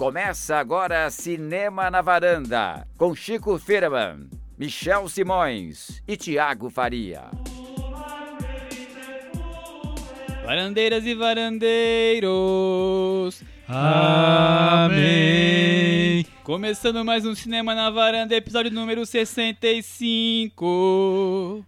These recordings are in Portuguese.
Começa agora Cinema na Varanda, com Chico Firman, Michel Simões e Tiago Faria. Varandeiras e varandeiros, Amém. começando mais um Cinema na Varanda, episódio número 65.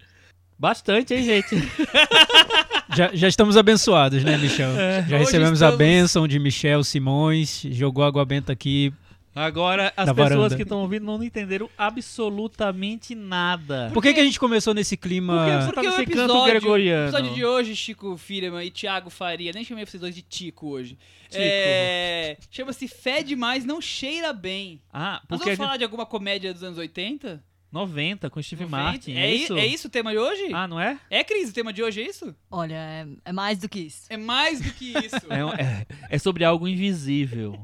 Bastante, hein, gente? Já, já estamos abençoados, né, Michel? Já Hoje recebemos a estamos- bênção de Michel Simões, jogou água benta aqui. Agora, as pessoas varanda. que estão ouvindo não entenderam absolutamente nada. Por que, que a gente começou nesse clima? Porque você- Porque Tá o nesse canto episódio, gregoriano. o episódio de hoje, Chico Firman e Thiago Faria, nem chamei vocês dois de Tico hoje. Tico. É, Chama-se Fé Demais Não Cheira Bem. Ah, Nós porque a vamos falar de alguma comédia dos anos 80? 90 com Steve 90? Martin, é, é, isso? É isso o tema de hoje? Ah, não é? É, Cris, o tema de hoje é isso? Olha, é, é mais do que isso. É mais do que isso. É, é- é sobre algo invisível.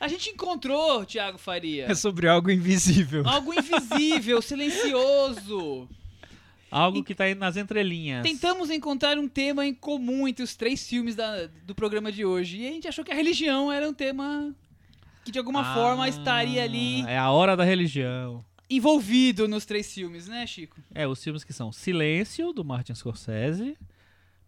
A gente encontrou, Thiago Faria, É sobre algo invisível. algo invisível, silencioso. Algo que tá aí nas entrelinhas. Tentamos encontrar um tema em comum entre os três filmes da- do programa de hoje. E a gente achou que a religião era um tema que de alguma Ah, forma estaria ali É a hora da religião. Envolvido nos três filmes, né, Chico? É, os filmes que são Silêncio, do Martin Scorsese,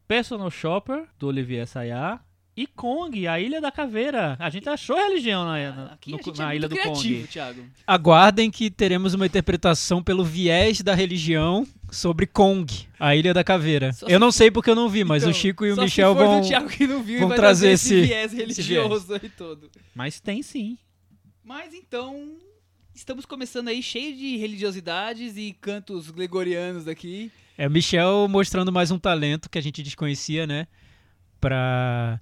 Personal Shopper, do Olivier Assayas, e Kong, a Ilha da Caveira. A gente achou religião na, na, Aqui no- a gente na é Ilha do criativo, Kong. Thiago. Aguardem que teremos uma interpretação pelo viés da religião sobre Kong, a Ilha da Caveira. Só eu se- não sei porque eu não vi, mas Então, o Chico e o Michel vão. do Thiago que não viu e vão vai trazer esse, esse- viés religioso aí todo. Mas tem sim. Mas então, estamos começando aí cheio de religiosidades e cantos gregorianos aqui. É, Michel mostrando mais um talento que a gente desconhecia, né? Pra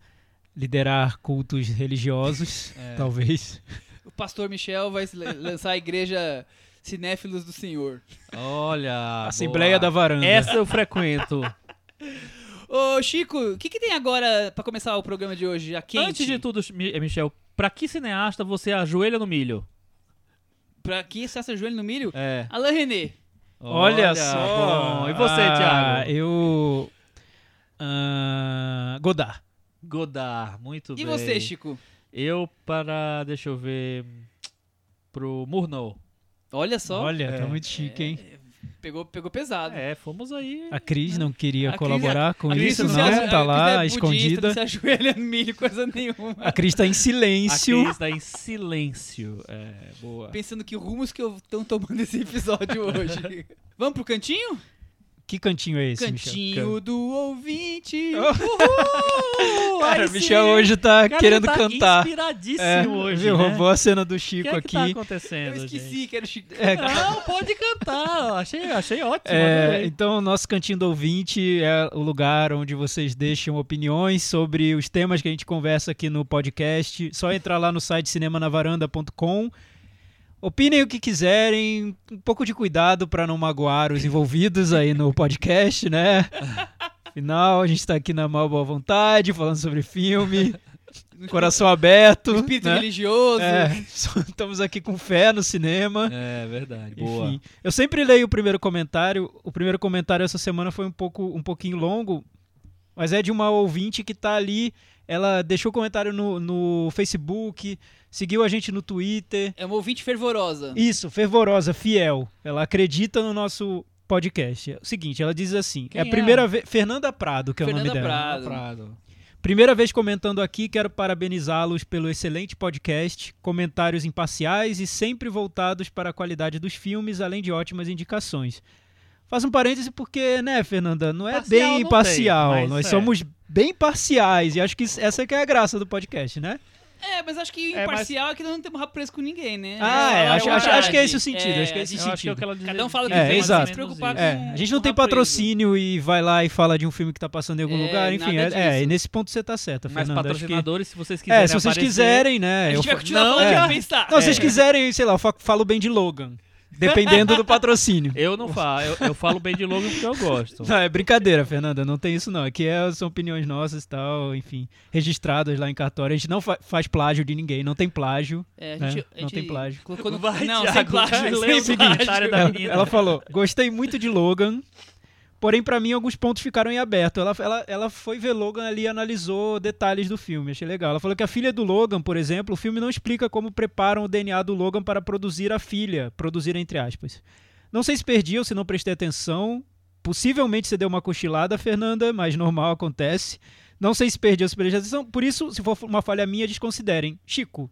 liderar cultos religiosos, É. talvez. O pastor Michel vai la- lançar a igreja Cinéfilos do Senhor. Olha. Assembleia da boa. Varanda. Essa eu frequento. Ô, Chico, o que, que tem agora pra começar o programa de hoje? A quente? Antes de tudo, Mi- Michel, pra que cineasta você ajoelha no milho? Pra que você acha joelho no milho? É. Alain René. Olha, só. bom. E você, Ah, Thiago? Eu. ah, Godard. Godard, muito E bem. você, Chico? Eu para, deixa eu ver, pro Murnau. Olha só. Olha, tá É. muito chique, hein? Pegou, pegou pesado. É, fomos aí. A Cris não queria A Cris- colaborar com A isso, não não. se a Tá Cris lá, é budista, escondida. Não se ajoelha no milho, coisa nenhuma. A Cris tá em A silêncio. Cris tá em silêncio. É, boa. Pensando que rumos que eu estão tomando esse episódio hoje. Vamos pro cantinho? Que cantinho é esse, Michel? Cantinho do ouvinte. Uhul! Cara, o Michel hoje tá Cara, querendo tá cantar. inspiradíssimo É, hoje, viu? né? Roubou a cena do O Chico que é que tá aqui. acontecendo, Eu esqueci gente? que era o Chico. É, Não, pode cantar. Achei, achei ótimo. É, então, o nosso cantinho do ouvinte é o lugar onde vocês deixam opiniões sobre os temas que a gente conversa aqui no podcast. Só entrar lá no site cinemanavaranda.com. Opinem o que quiserem, um pouco de cuidado para não magoar os envolvidos aí no podcast, né? Afinal, a gente tá aqui na mal boa vontade, falando sobre filme, coração aberto. Espírito né? religioso. É, estamos aqui com fé no cinema. É verdade. Boa. Enfim, eu sempre leio o primeiro comentário. O primeiro comentário essa semana foi um pouco um pouquinho longo, mas é de uma ouvinte que tá ali. Ela deixou comentário no, no Facebook, seguiu a gente no Twitter. É uma ouvinte fervorosa. Isso, fervorosa, fiel. Ela acredita no nosso podcast. É o seguinte, ela diz assim: Quem é a é? primeira vez. Fernanda Prado, que é o Fernanda nome dela. Prado. Prado. Primeira vez comentando aqui, quero parabenizá-los pelo excelente podcast, comentários imparciais e sempre voltados para a qualidade dos filmes, além de ótimas indicações. Faz um parêntese porque, né, Fernanda, não é Parcial bem não imparcial, tem, mas nós é. somos bem parciais e acho que essa que é a graça do podcast, né? É, mas acho que É, mas- imparcial é que nós não temos rabo preso com ninguém, né? Ah, é, a acho, acho- acho que é esse o sentido, É, acho que é esse o Eu gente- acho que é o sentido. que ela diz- Cada um fala o que É, mas exato. se preocupar com É, a gente não com tem preso. patrocínio e vai lá e fala de um filme que tá passando em algum É, lugar, enfim, é, é, e nesse ponto você tá certa, Mas Fernanda. acho que- patrocinadores, se vocês quiserem É, se vocês aparecer- quiserem, né? A eu gente vai fa- continuar Não, falando é. de. Não, se vocês quiserem, sei lá, eu fa- falo bem de Logan. Dependendo do patrocínio. Eu não falo, eu, eu falo bem de Logan porque eu gosto. Não, é brincadeira, Fernanda. Não tem isso, não. Aqui é- são opiniões nossas e tal, enfim, registradas lá em cartório. A gente não fa- faz plágio de ninguém, não tem plágio. É, a né? gente, a Não gente tem plágio. colocou no- Vai, não, Thiago, sem plágio. ler o da Ela, menina. ela falou: gostei muito de Logan. Porém, pra mim, alguns pontos ficaram em aberto. Ela, ela, ela foi ver Logan ali e analisou detalhes do filme. Achei legal. Ela falou que a filha do Logan, por exemplo, o filme não explica como preparam o DNA do Logan para produzir a filha. Produzir entre aspas. Não sei se perdi ou se não prestei atenção. Possivelmente você deu uma cochilada, Fernanda, mas normal acontece. Não sei se perdi ou se prestei atenção. Por isso, se for uma falha minha, desconsiderem. Chico,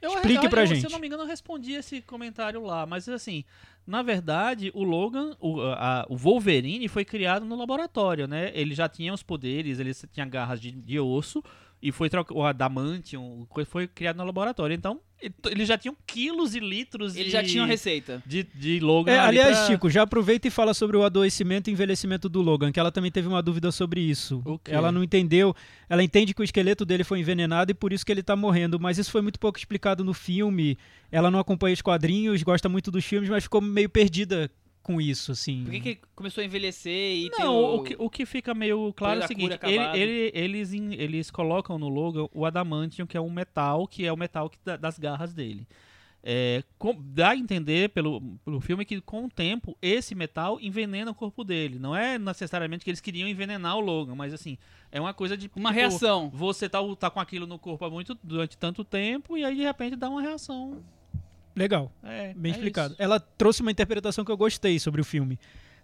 Eu- Explique eu- pra eu, gente. Se eu não me engano, eu respondi esse comentário lá. Mas assim, na verdade, o Logan, o, a- o Wolverine foi criado no laboratório, né? Ele já tinha os poderes, ele tinha garras de, de osso. E foi troca- o adamantium, foi criado no laboratório. Então, ele- eles já tinham quilos e litros Ele de, já tinha uma receita. de, de Logan. É, ali aliás, pra- Chico, já aproveita e fala sobre o adoecimento e envelhecimento do Logan, que ela também teve uma dúvida sobre isso. O quê? Ela não entendeu, ela entende que o esqueleto dele foi envenenado e por isso que ele tá morrendo, mas isso foi muito pouco explicado no filme. Ela não acompanha os quadrinhos, gosta muito dos filmes, mas ficou meio perdida com isso, assim. Por que, que ele começou a envelhecer e Não, o... o que, o que fica meio claro é o seguinte: cura ele- ele- eles, eles colocam no logo o adamantium, que é um metal, que é o metal que das garras dele. É, com- dá a entender pelo, pelo filme que com o tempo esse metal envenena o corpo dele. Não é necessariamente que eles queriam envenenar o Logan, mas assim, é uma coisa de. Uma tipo, reação. Você tá, tá com aquilo no corpo há muito, durante tanto tempo e aí de repente dá uma reação. Legal. É, Bem é explicado. isso. Ela trouxe uma interpretação que eu gostei sobre o filme.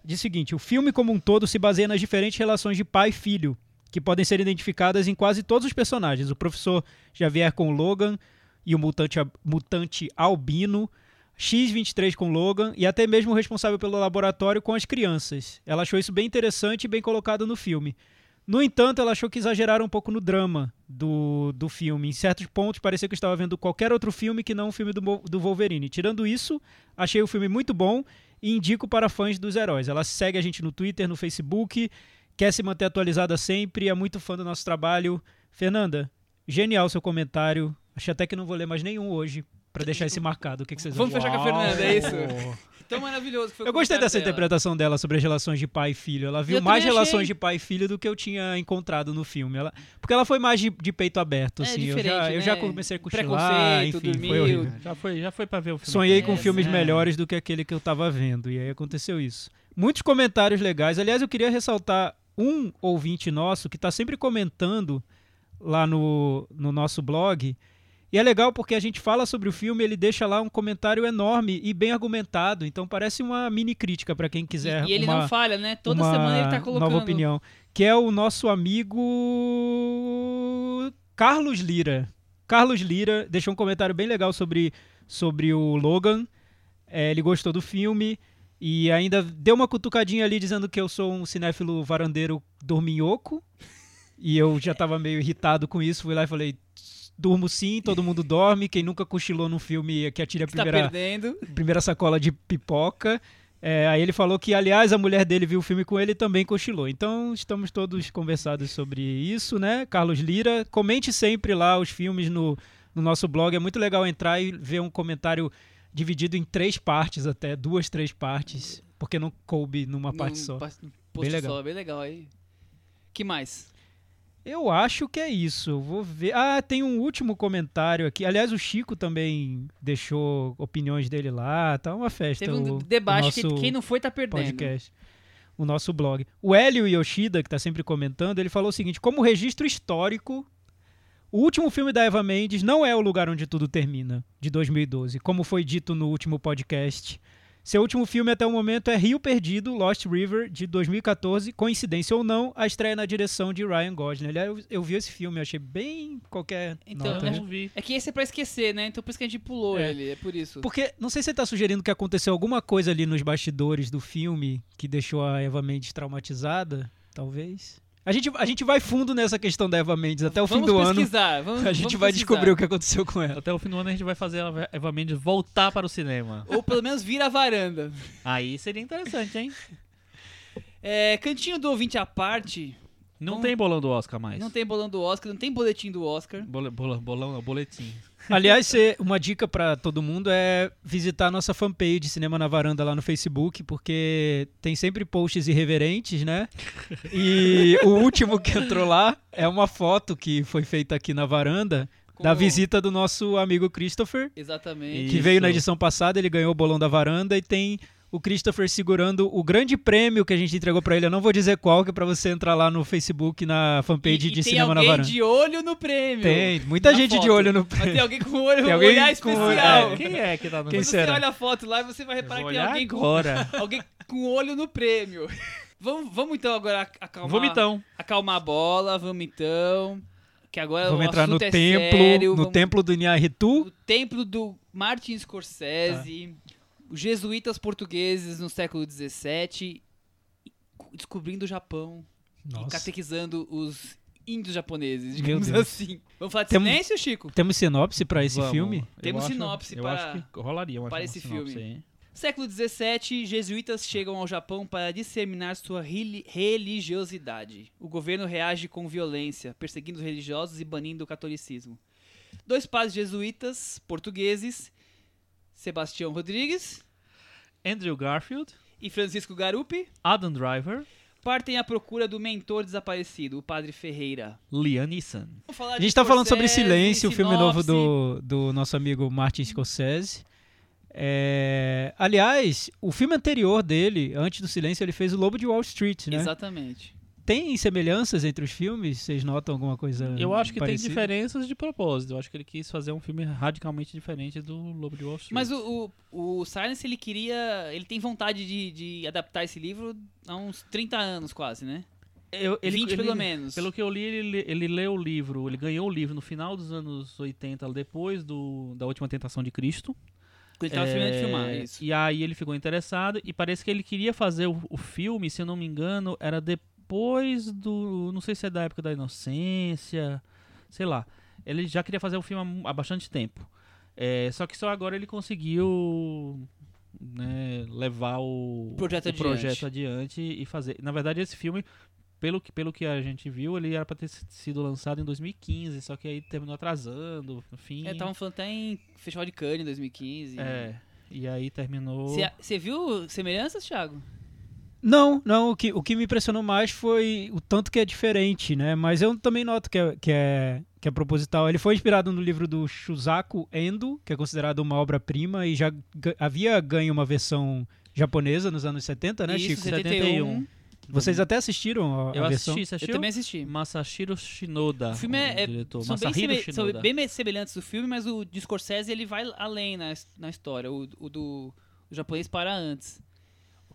Diz o seguinte: o filme como um todo se baseia nas diferentes relações de pai e filho, que podem ser identificadas em quase todos os personagens. O professor Xavier com o Logan e o mutante, mutante albino, X-23 com Logan e até mesmo o responsável pelo laboratório com as crianças. Ela achou isso bem interessante e bem colocado no filme. No entanto, ela achou que exageraram um pouco no drama do, do filme. Em certos pontos, parecia que eu estava vendo qualquer outro filme que não o filme do, do Wolverine. Tirando isso, achei o filme muito bom e indico para fãs dos heróis. Ela segue a gente no Twitter, no Facebook, quer se manter atualizada sempre, é muito fã do nosso trabalho. Fernanda, genial seu comentário. Achei até que não vou ler mais nenhum hoje para deixar esse marcado. O que, que vocês Vamos acham? fechar com a Fernanda, é isso? Tão maravilhoso que foi Eu gostei dessa dela. interpretação dela sobre as relações de pai e filho. Ela viu Eu mais relações achei. de pai e filho do que eu tinha encontrado no filme. Ela, porque ela foi mais de, de peito aberto, É assim. eu, já, eu já né? comecei a cochilar, Preconceito, enfim, dormiu. foi horrível. Já foi, já foi pra ver o filme. Sonhei É, com filmes é. melhores do que aquele que eu tava vendo. E aí aconteceu isso. Muitos comentários legais. Aliás, eu queria ressaltar um ouvinte nosso que tá sempre comentando lá no, no nosso blog. E é legal porque a gente fala sobre o filme, ele deixa lá um comentário enorme e bem argumentado. Então parece uma mini crítica para quem quiser E, e ele uma, não falha, né? Toda uma semana ele tá colocando. nova opinião. Que é o nosso amigo Carlos Lira. Carlos Lira deixou um comentário bem legal sobre, sobre o Logan. É, ele gostou do filme e ainda deu uma cutucadinha ali dizendo que eu sou um cinéfilo varandeiro dorminhoco. E eu já tava meio irritado com isso. Fui lá e falei: durmo sim, todo mundo dorme. Quem nunca cochilou num filme que atira a tá primeira perdendo. primeira sacola de pipoca. É, aí ele falou que, aliás, a mulher dele viu o filme com ele e também cochilou. Então, estamos todos conversados sobre isso, né? Carlos Lira, comente sempre lá os filmes no, no nosso blog. É muito legal entrar e ver um comentário dividido em três partes até, duas, três partes, porque não coube numa parte Num só. post legal. só, bem legal aí. que mais? Eu acho que é isso. Vou ver. Ah, tem um último comentário aqui. Aliás, o Chico também deixou opiniões dele lá. Tá uma festa. Teve um debate que quem não foi tá perdendo. podcast. O nosso blog. O Hélio Yoshida, que tá sempre comentando, ele falou o seguinte: como registro histórico, o último filme da Eva Mendes não é O Lugar Onde Tudo Termina, de 2012, como foi dito no último podcast. Seu último filme até o momento é Rio Perdido, Lost River, de 2014. Coincidência ou não, a estreia na direção de Ryan Gosling. Aliás, eu, eu vi esse filme, achei bem qualquer Então, nota, Eu né? não vi. É que esse é pra esquecer, né? Então por isso que a gente pulou É. ele, é por isso. Porque, não sei se você tá sugerindo que aconteceu alguma coisa ali nos bastidores do filme que deixou a Eva Mendes traumatizada, talvez. A gente, a gente vai fundo nessa questão da Eva Mendes até o vamos fim do ano. pesquisar, Vamos, A gente vamos vai pesquisar. descobrir o que aconteceu com ela. Até o fim do ano a gente vai fazer a Eva Mendes voltar para o cinema. Ou pelo menos vir a varanda. Aí seria interessante, hein? É, cantinho do ouvinte à parte. Não Não- tem bolão do Oscar mais. Não tem bolão do Oscar, não tem boletim do Oscar. Bole- bola- bolão, não, boletim. Aliás, uma dica pra todo mundo é visitar a nossa fanpage Cinema na Varanda lá no Facebook, porque tem sempre posts irreverentes, né? E o último que entrou lá é uma foto que foi feita aqui na varanda da Com- visita do nosso amigo Christopher. Exatamente. que veio na Isso. edição passada, ele ganhou o bolão da varanda e tem o Christopher segurando o grande prêmio que a gente entregou pra ele. Eu não vou dizer qual, que é pra você entrar lá no Facebook, na fanpage e, e de tem Cinema na alguém Varanda. de olho no prêmio. Tem, muita na gente de foto. olho no Mas tem prêmio. alguém com olho, Tem um alguém olhar com- especial. é. Quem é que tá no Quem Quando será? você olha a foto lá, você vai reparar que tem olhar alguém com, agora. alguém com olho no prêmio. Vamos, vamos então agora ac- acalmar, Vomitão. acalmar a bola, vamos então. Que agora Vamos o entrar no é templo, sério, no vamos- templo do Inharitu. o templo do Martin Scorsese, os jesuítas portugueses no século XVII, descobrindo o Japão e Nossa. catequizando os índios japoneses, digamos assim. Vamos falar de Temos- silêncio, Chico? Temos sinopse pra esse Vamos. filme? Eu Temos acho- sinopse eu para- acho que rolaria uma para esse sinopse filme. aí. Século XVII, jesuítas chegam ao Japão para disseminar sua reli- religiosidade. O governo reage com violência, perseguindo os religiosos e banindo o catolicismo. Dois padres jesuítas portugueses, Sebastião Rodrigues Andrew Garfield, e Francisco Garupi, Adam Driver, partem à procura do mentor desaparecido, o padre Ferreira. Liam Neeson. Vamos falar A gente tá falando sobre Silêncio, o filme novo do, do nosso amigo Martin Scorsese. É, aliás, o filme anterior dele, antes do Silêncio, ele fez o Lobo de Wall Street, né? Exatamente. Tem semelhanças entre os filmes? Vocês notam alguma coisa Eu acho que parecida? tem diferenças de propósito. Eu acho que ele quis fazer um filme radicalmente diferente do Lobo de Wall Street. Mas o, o, o Silence, ele queria. Ele tem vontade de, de adaptar esse livro há uns 30 anos, quase, né? Eu, 20 pelo menos. Pelo que eu li, ele, ele leu o livro, ele ganhou o livro no final dos anos 80, depois do, da Última Tentação de Cristo. Ele tava terminando de É, filmar, isso. E aí ele ficou interessado e parece que ele queria fazer o, o filme, se eu não me engano, era depois do. Não sei se é da época da inocência, sei lá. Ele já queria fazer o filme há bastante tempo. É, só que só agora ele conseguiu né, levar o, projeto o adiante. projeto adiante e fazer. Na verdade, esse filme, pelo que, pelo que a gente viu, ele era para ter sido lançado em 2015, só que aí terminou atrasando, enfim. É, estavam falando até em Festival de Cannes em 2015. É, e aí terminou. Você viu semelhanças, Thiago? Não, não. O que, o que me impressionou mais foi o tanto que é diferente, né? Mas eu também noto que é, que é, que é proposital. Ele foi inspirado no livro do Shusaku Endo, que é considerado uma obra-prima e já havia ganho uma versão japonesa nos anos 70, né, Isso, Chico? 71. Vocês até assistiram a, Eu a versão? assisti, Eu também assisti. Masashiro Shinoda. O filme é, é- diretor. são, bem Masahiro seme- são Shinoda. bem semelhantes do filme, mas o de Scorsese ele vai além na, na história. O, o do o japonês para antes.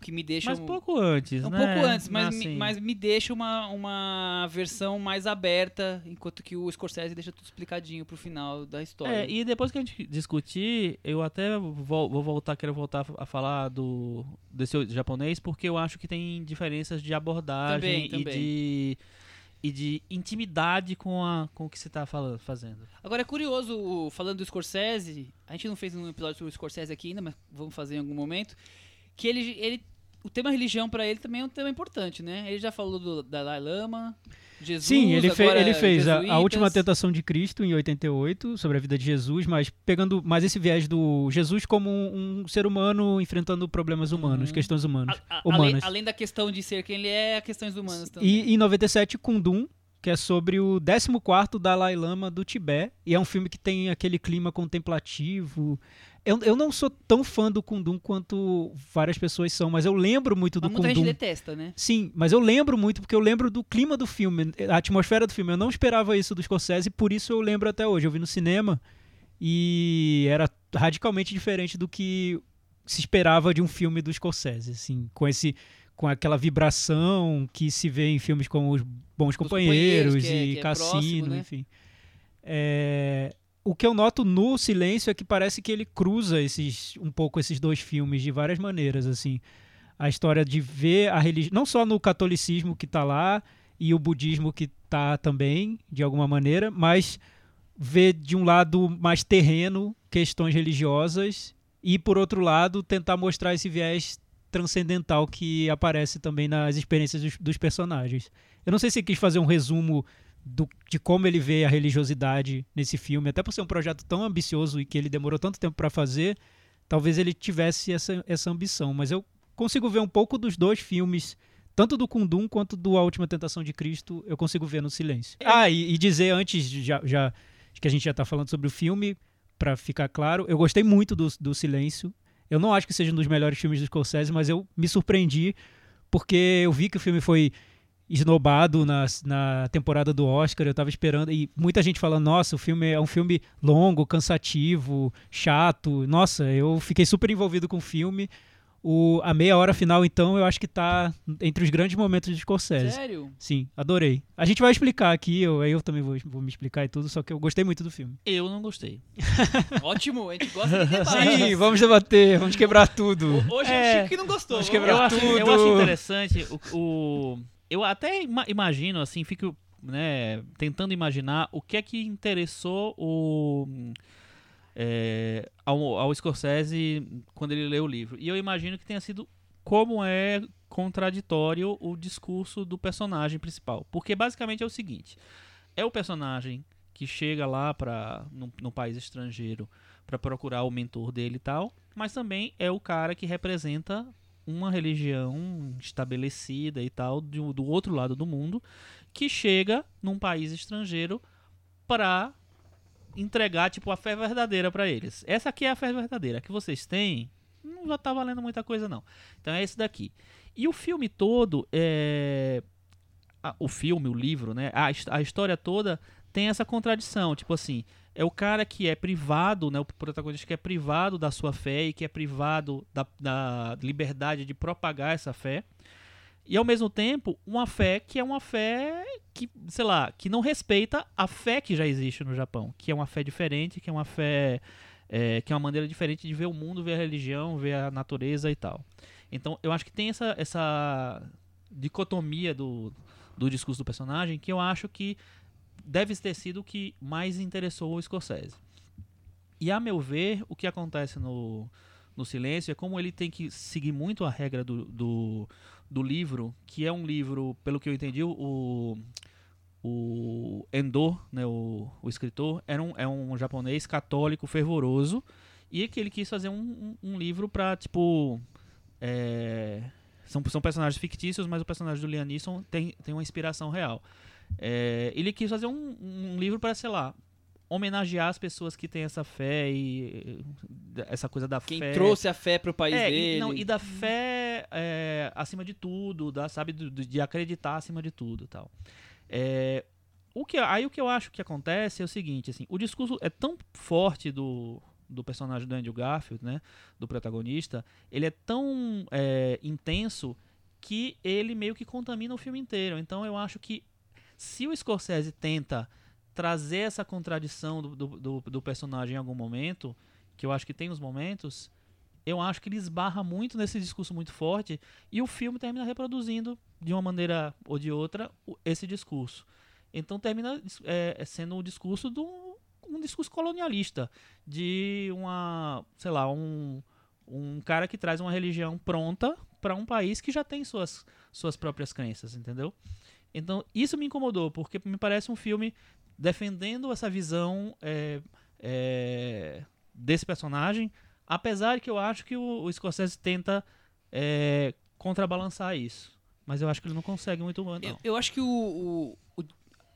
Que me deixa Mas um, pouco antes, um né? pouco antes, mas, me, Assim, mas me deixa uma, uma versão mais aberta, enquanto que o Scorsese deixa tudo explicadinho pro final da história. É, e depois que a gente discutir, eu até vou, vou voltar, quero voltar a falar do desse japonês, porque eu acho que tem diferenças de abordagem Também, e também. de e de intimidade com, a, com o que você tá falando, fazendo. Agora é curioso, falando do Scorsese, a gente não fez um episódio sobre o Scorsese aqui ainda, mas vamos fazer em algum momento, que ele, ele o tema religião pra ele também é um tema importante, né? Ele já falou do Dalai Lama, Jesus, Sim, ele, fe- ele fez a, a. Última Tentação de Cristo em 88, sobre a vida de Jesus, mas pegando mais esse viés do Jesus como um, um ser humano enfrentando problemas humanos, Uhum. questões humanas. A- a- além, humanas. além da questão de ser quem ele é, questões humanas também. E em 97, Kundun, que é sobre o 14º Dalai Lama do Tibete, e é um filme que tem aquele clima contemplativo. Eu, eu não sou tão fã do Kundun quanto várias pessoas são, mas eu lembro muito do mas muita gente detesta, né? Sim, mas eu lembro muito porque eu lembro do clima do filme, a atmosfera do filme. Eu não esperava isso do Scorsese, por isso eu lembro até hoje. Eu vi no cinema e era radicalmente diferente do que se esperava de um filme do Scorsese, assim, com esse com aquela vibração que se vê em filmes como Os Bons Companheiros, Companheiros é- e é Cassino, próximo, né? enfim. É, o que eu noto no Silêncio é que parece que ele cruza esses um pouco esses dois filmes de várias maneiras, assim a história de ver a religião, não só no catolicismo que está lá e o budismo que está também, de alguma maneira, mas ver de um lado mais terreno questões religiosas e, por outro lado, tentar mostrar esse viés transcendental que aparece também nas experiências dos, dos personagens. Eu não sei se quis fazer um resumo do- de como ele vê a religiosidade nesse filme, até por ser um projeto tão ambicioso e que ele demorou tanto tempo para fazer, talvez ele tivesse essa, essa ambição, mas eu consigo ver um pouco dos dois filmes, tanto do Kundum quanto do A Última Tentação de Cristo, eu consigo ver no silêncio. Ah, e, e dizer antes, já, já que a gente já está falando sobre o filme, para ficar claro, eu gostei muito do, do silêncio. Eu não acho que seja um dos melhores filmes do Scorsese, mas eu me surpreendi porque eu vi que o filme foi esnobado na, na temporada do Oscar, eu tava esperando, e muita gente falando, nossa, o filme é um filme longo, cansativo, chato. Nossa, eu fiquei super envolvido com o filme. O, a meia hora final, então, eu acho que tá entre os grandes momentos de Scorsese. Sério? Sim, adorei. A gente vai explicar aqui, eu, eu também vou, vou me explicar e tudo, só que eu gostei muito do filme. Eu não gostei. Ótimo, a gente gosta de. Sim, vamos debater, vamos quebrar tudo. Hoje é, É, o Chico que não gostou. vamos quebrar eu, acho, eu tudo. acho interessante o, o- eu até ima- imagino assim, fico né, tentando imaginar o que é que interessou o é, ao, ao Scorsese quando ele leu o livro. E eu imagino que tenha sido como é contraditório o discurso do personagem principal, porque basicamente é o seguinte: é o personagem que chega lá para no, no país estrangeiro para procurar o mentor dele e tal, mas também é o cara que representa uma religião estabelecida e tal do, do outro lado do mundo que chega num país estrangeiro para entregar tipo a fé verdadeira para eles. Essa aqui é a fé verdadeira A que vocês têm. Não já tá valendo muita coisa não. Então é esse daqui. E o filme todo é o filme, o livro, né? A, a história toda tem essa contradição, tipo assim, é o cara que é privado, né, o protagonista que é privado da sua fé e que é privado da, da liberdade de propagar essa fé. E ao mesmo tempo, uma fé que é uma fé que, sei lá, que não respeita a fé que já existe no Japão, que é uma fé diferente, que é uma fé é, que é uma maneira diferente de ver o mundo, ver a religião, ver a natureza e tal. Então, eu acho que tem essa, essa dicotomia do, do discurso do personagem que eu acho que deve ter sido o que mais interessou o Scorsese. E a meu ver, o que acontece no, no Silêncio é como ele tem que seguir muito a regra do, do, do livro, que é um livro, pelo que eu entendi, o, o Endo, né, o, o escritor, era um, é um japonês católico fervoroso e que ele quis fazer um, um, um livro para tipo é, são, são personagens fictícios, mas o personagem do Liam tem, tem uma inspiração real. É, ele quis fazer um, um livro para, sei lá, homenagear as pessoas que têm essa fé e essa coisa da Quem fé. trouxe a fé pro país É, dele. e, não, e da fé é, acima de tudo, da, sabe, do- de acreditar acima de tudo tal. É, o que, aí o que eu acho que acontece é o seguinte, assim, o discurso é tão forte do, do personagem do Andrew Garfield, né, do protagonista, ele é tão é, intenso que ele meio que contamina o filme inteiro. Então eu acho que se o Scorsese tenta trazer essa contradição do, do, do- personagem em algum momento, que eu acho que tem os momentos, eu acho que ele esbarra muito nesse discurso muito forte e o filme termina reproduzindo de uma maneira ou de outra o- esse discurso. Então termina é, sendo um discurso do um discurso colonialista de uma, sei lá, um um cara que traz uma religião pronta para um país que já tem suas suas próprias crenças, entendeu? Então isso me incomodou porque me parece um filme defendendo essa visão é, é, desse personagem, apesar que eu acho que o, o Scorsese tenta é, contrabalançar isso. Mas eu acho que ele não consegue muito bem, Eu, eu acho que o, o-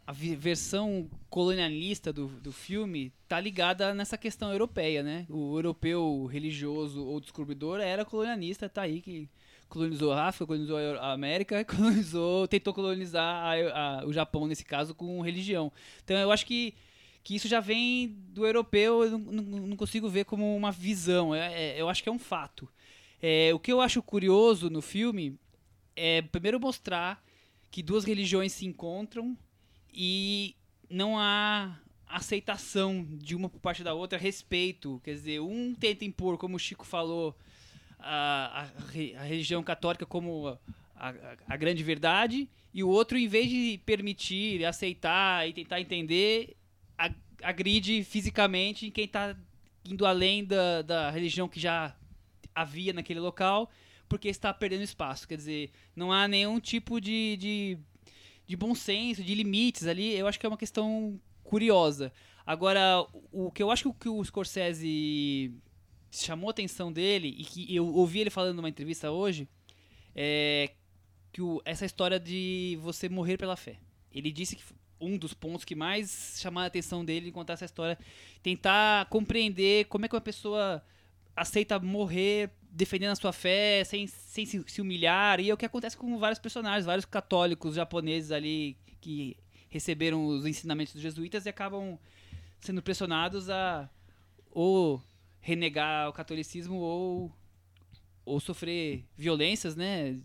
a versão colonialista do, do filme tá ligada nessa questão europeia, né? O europeu religioso ou descobridor era colonialista, tá aí que colonizou a África, colonizou a América, colonizou, tentou colonizar a- a- o Japão nesse caso com religião. Então eu acho que que isso já vem do europeu, eu não- não consigo ver como uma visão. É- é- eu acho que é um fato. É, o que eu acho curioso no filme é primeiro mostrar que duas religiões se encontram e não há aceitação de uma por parte da outra, respeito. Quer dizer, um tenta impor, como o Chico falou, a, a re- a religião católica como a, a- grande verdade, e o outro, em vez de permitir, aceitar e tentar entender, agride fisicamente quem está indo além da, da religião que já havia naquele local, porque está perdendo espaço. Quer dizer, não há nenhum tipo de, de, de bom senso, de limites ali. Eu acho que é uma questão curiosa. Agora, o que eu acho que o Scorsese chamou a atenção dele, e que eu ouvi ele falando numa entrevista hoje, é que o- essa história de você morrer pela fé. Ele disse que um dos pontos que mais chamaram a atenção dele em contar essa história, tentar compreender como é que uma pessoa aceita morrer defendendo a sua fé, sem, sem se, se humilhar. E é o que acontece com vários personagens, vários católicos japoneses ali que receberam os ensinamentos dos jesuítas e acabam sendo pressionados a ou renegar o catolicismo ou, ou sofrer violências, né?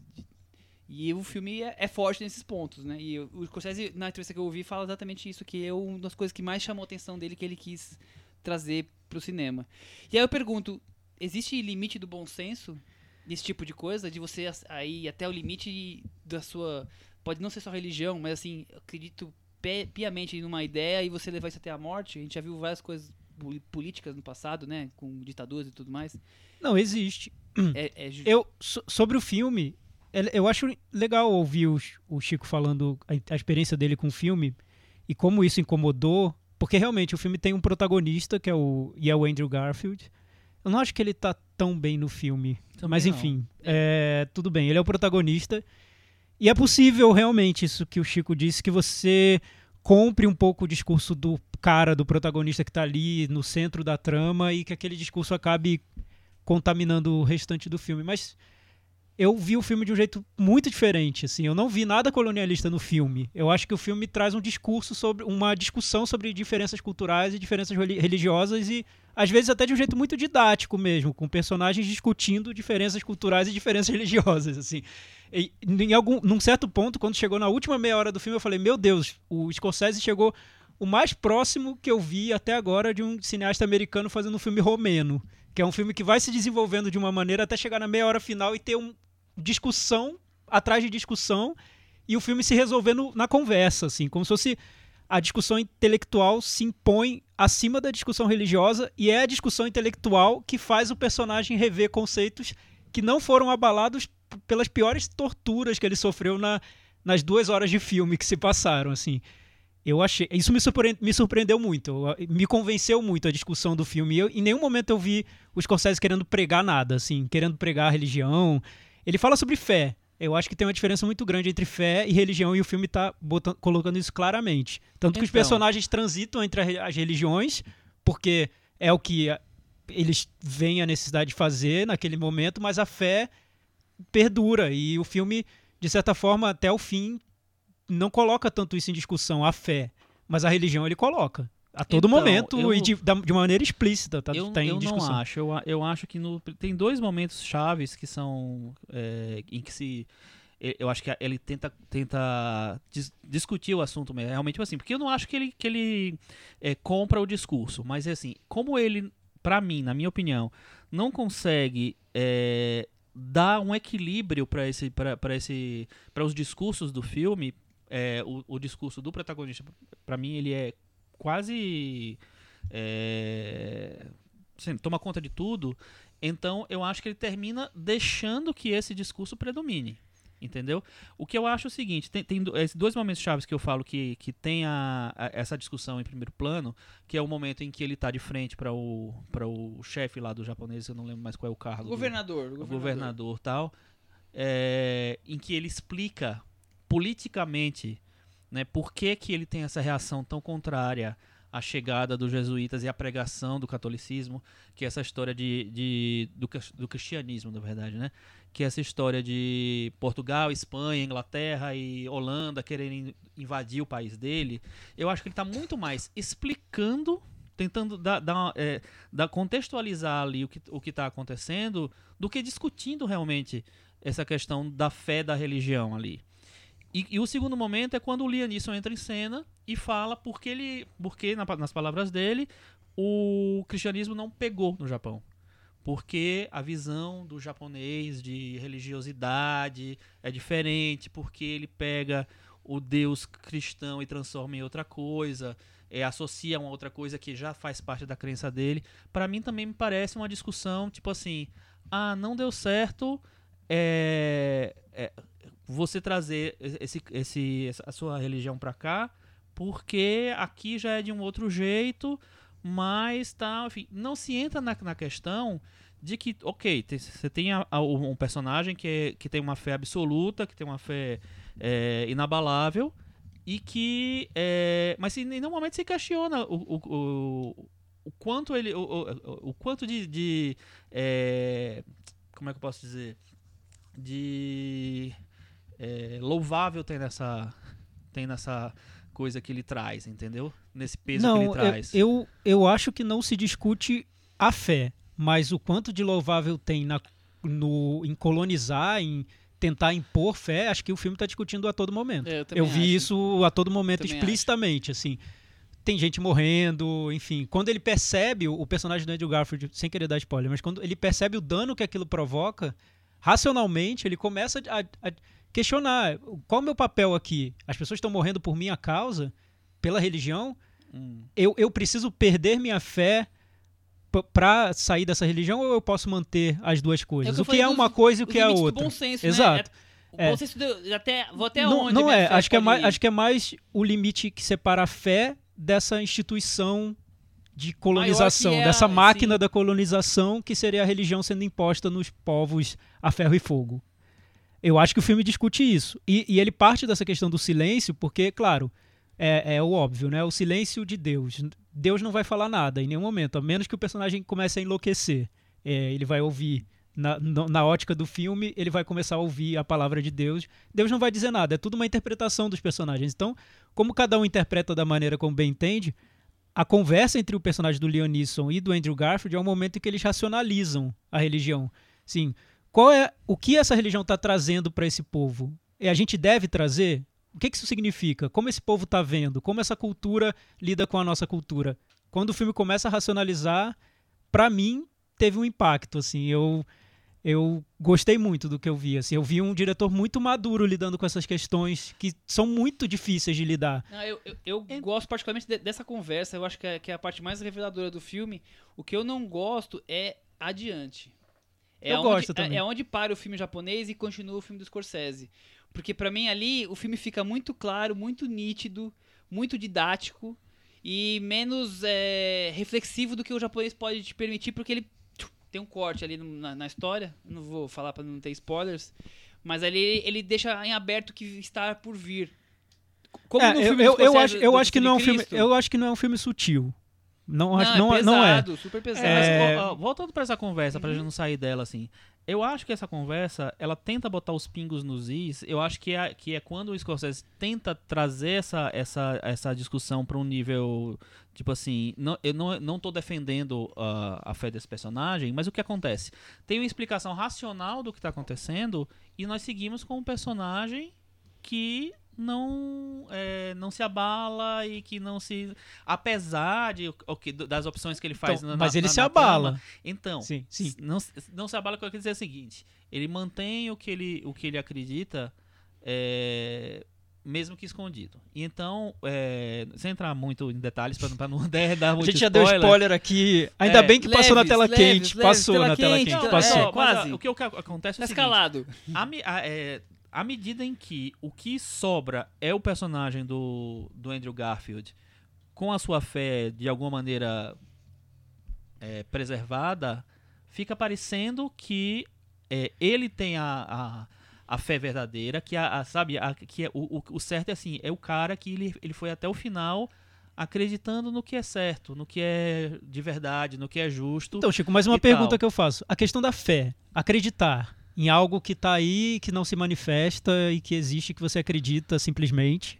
E o filme é, é forte nesses pontos, né? E o Scorsese, na entrevista que eu ouvi, fala exatamente isso, que é uma das coisas que mais chamou a atenção dele, que ele quis trazer pro cinema. E aí eu pergunto, existe limite do bom senso nesse tipo de coisa? De você aí até o limite da sua... Pode não ser só religião, mas assim, acredito piamente numa ideia e você levar isso até a morte. A gente já viu várias coisas políticas no passado, né? Com ditaduras e tudo mais. Não, existe. É, é ju- Eu, so- sobre o filme, eu acho legal ouvir o, o Chico falando a, a experiência dele com o filme e como isso incomodou, porque realmente o filme tem um protagonista, que é o, e é o Andrew Garfield. Eu não acho que ele tá tão bem no filme, Também mas enfim, é, tudo bem, ele é o protagonista. E é possível realmente isso que o Chico disse, que você compre um pouco o discurso do cara, do protagonista que tá ali no centro da trama e que aquele discurso acabe contaminando o restante do filme. Mas eu vi o filme de um jeito muito diferente, assim. Eu não vi nada colonialista no filme. Eu acho que o filme traz um discurso sobre uma discussão sobre diferenças culturais e diferenças reli- religiosas e às vezes até de um jeito muito didático mesmo, com personagens discutindo diferenças culturais e diferenças religiosas, assim. E, em algum, num certo ponto, quando chegou na última meia hora do filme, eu falei: "Meu Deus, o Scorsese chegou o mais próximo que eu vi até agora de um cineasta americano fazendo um filme romeno, que é um filme que vai se desenvolvendo de uma maneira até chegar na meia hora final e ter um discussão atrás de discussão e o filme se resolvendo na conversa, assim, como se fosse a discussão intelectual se impõe acima da discussão religiosa e é a discussão intelectual que faz o personagem rever conceitos que não foram abalados pelas piores torturas que ele sofreu na, nas duas horas de filme que se passaram, assim. Eu achei. Isso me, surpre- me surpreendeu muito. Me convenceu muito a discussão do filme. E eu, em nenhum momento eu vi o Scorsese querendo pregar nada, assim, querendo pregar a religião. Ele fala sobre fé. Eu acho que tem uma diferença muito grande entre fé e religião e o filme tá botando- colocando isso claramente. Tanto que os Então. personagens transitam entre as religiões, porque é o que eles veem a necessidade de fazer naquele momento, mas a fé perdura e o filme, de certa forma, até o fim, não coloca tanto isso em discussão, a fé, mas a religião ele coloca. A todo Então, momento eu- e de, de maneira explícita, tá, eu, tá em eu discussão. não acho. Eu, eu acho que no- tem dois momentos chaves que são é, em que se eu acho que ele tenta, tenta dis- discutir o assunto mesmo, realmente assim, porque eu não acho que ele, que ele é, compra o discurso, mas é assim, como ele, pra mim, na minha opinião, não consegue é, dar um equilíbrio para esse, para esse, para os discursos do filme, é, o, o discurso do protagonista, pra mim, ele é quase é, assim, toma conta de tudo. Então eu acho que ele termina deixando que esse discurso predomine. Entendeu? O que eu acho é o seguinte: tem, tem dois momentos chaves que eu falo que, que tem a, a- essa discussão em primeiro plano, que é o momento em que ele tá de frente para o, pra o chefe lá do japonês, eu não lembro mais qual é o cargo. do- Governador, governador tal, é, em que ele explica politicamente né, por que, que ele tem essa reação tão contrária à chegada dos jesuítas e à pregação do catolicismo, que é essa história de, de- do, do cristianismo, na verdade, né? Que é essa história de Portugal, Espanha, Inglaterra e Holanda quererem invadir o país dele. Eu acho que ele está muito mais explicando, tentando dar, dar, é, dar- contextualizar ali o que o está acontecendo, do que discutindo realmente essa questão da fé da religião ali. E, e o segundo momento é quando o Liam Neeson entra em cena e fala porque ele, porque na nas palavras dele, o cristianismo não pegou no Japão. Porque a visão do japonês de religiosidade é diferente, porque ele pega o Deus cristão e transforma em outra coisa, é, associa a uma outra coisa que já faz parte da crença dele. Para mim também me parece uma discussão tipo assim: ah, não deu certo, é, é, você trazer esse, esse, a sua religião para cá, porque aqui já é de um outro jeito, mas tá, enfim, não se entra na, na questão de que, ok, você tem a- a- um personagem que, é- que tem uma fé absoluta, que tem uma fé é, inabalável, e que. é, mas em nenhum momento se questiona o, o, o, o quanto ele. O quanto de. de é, como é que eu posso dizer? De. É, louvável tem nessa. Tem nessa coisa que ele traz, entendeu? Nesse peso que Não, ele eu, traz. eu, eu acho que não se discute a fé, mas o quanto de louvável tem na, no, em colonizar, em tentar impor fé, acho que o filme está discutindo a todo momento. É, eu Eu vi acho. isso a todo momento explicitamente, assim. Tem gente morrendo, enfim. Quando ele percebe, o o personagem do Andrew Garfield, sem querer dar spoiler, mas quando ele percebe o dano que aquilo provoca, racionalmente ele começa a, a questionar qual é o meu papel aqui? As pessoas estão morrendo por minha causa, pela religião? Hum. Eu, eu preciso perder minha fé p- pra sair dessa religião ou eu posso manter as duas coisas? eu o que falei é dos- uma coisa e o que é a limites do outra? bom senso, Exato. Né? É, É. o bom senso deu- até, vou até não onde não minha é, acho que é, mais, ir. acho que é mais o limite que separa a fé dessa instituição de colonização, que é dessa máquina sim. da colonização que seria a religião sendo imposta nos povos a ferro e fogo. Eu acho que o filme discute isso. E, e ele parte dessa questão do silêncio, porque, claro, é, é o óbvio, né? O silêncio de Deus. Deus não vai falar nada em nenhum momento, a menos que o personagem comece a enlouquecer. É, ele vai ouvir. Na, na ótica do filme, ele vai começar a ouvir a palavra de Deus. Deus não vai dizer nada, é tudo uma interpretação dos personagens. Então, como cada um interpreta da maneira como bem entende, a conversa entre o personagem do Liam Neeson e do Andrew Garfield é um momento em que eles racionalizam a religião. Sim, qual é o que essa religião está trazendo para esse povo? E a gente deve trazer? O que, que isso significa? Como esse povo está vendo? Como essa cultura lida com a nossa cultura? Quando o filme começa a racionalizar, para mim teve um impacto. Assim, eu eu gostei muito do que eu vi. Assim, eu vi um diretor muito maduro lidando com essas questões que são muito difíceis de lidar. Não, eu eu, eu gosto particularmente de- dessa conversa, eu acho que é, que é a parte mais reveladora do filme. O que eu não gosto é adiante. É Eu onde, gosto é- também. É, onde para o filme japonês e continua o filme do Scorsese. Porque pra mim ali o filme fica muito claro, muito nítido, muito didático e menos é, reflexivo do que o japonês pode te permitir, porque ele tchum, tem um corte ali na, na história. Não vou falar pra não ter spoilers. Mas ali ele deixa em aberto o que está por vir. Como É, no eu, filme eu, eu Scorsese acho, eu acho que não é um filme, eu acho que não é um filme sutil. Não, acho, não, não, é é- não é. pesado, super pesado. É, mas, É. ó, voltando pra essa conversa, pra Uhum. gente não sair dela assim. Eu acho que essa conversa, ela tenta botar os pingos nos is. Eu acho que é, que é quando o Scorsese tenta trazer essa, essa, essa discussão pra um nível. Tipo assim, não, eu não, não tô defendendo ah, a fé desse personagem, mas o que acontece? Tem uma explicação racional do que tá acontecendo e nós seguimos com um personagem que não é, não se abala e que não se apesar de o que das opções que ele faz Então, na, mas ele na- se na abala. trama, então Sim, sim. não, se- não se abala com o que eu quero dizer é o seguinte ele mantém o que ele o que ele acredita é, mesmo que escondido e então é, sem entrar muito em detalhes para não, der- dar A muito gente já deu spoiler aqui. Ainda É, bem que passou na leves, tela leves, quente. leves, passou tela na tela quente, quente. não, passou. é, mas, quase. ó, o que, o que acontece é Tá o seguinte, escalado. à me- à- medida em que o que sobra é o personagem do, do Andrew Garfield com a sua fé de alguma maneira é, preservada, fica parecendo que é, ele tem a, a, a fé verdadeira, que a, a- sabe, a- que é, o, o, certo é assim, é o cara que ele, ele foi até o final acreditando no que é certo, no que é de verdade, no que é justo. Então, Chico, mais uma pergunta tal. que eu faço. A questão da fé. Acreditar em algo que está aí, que não se manifesta e que existe, que você acredita simplesmente.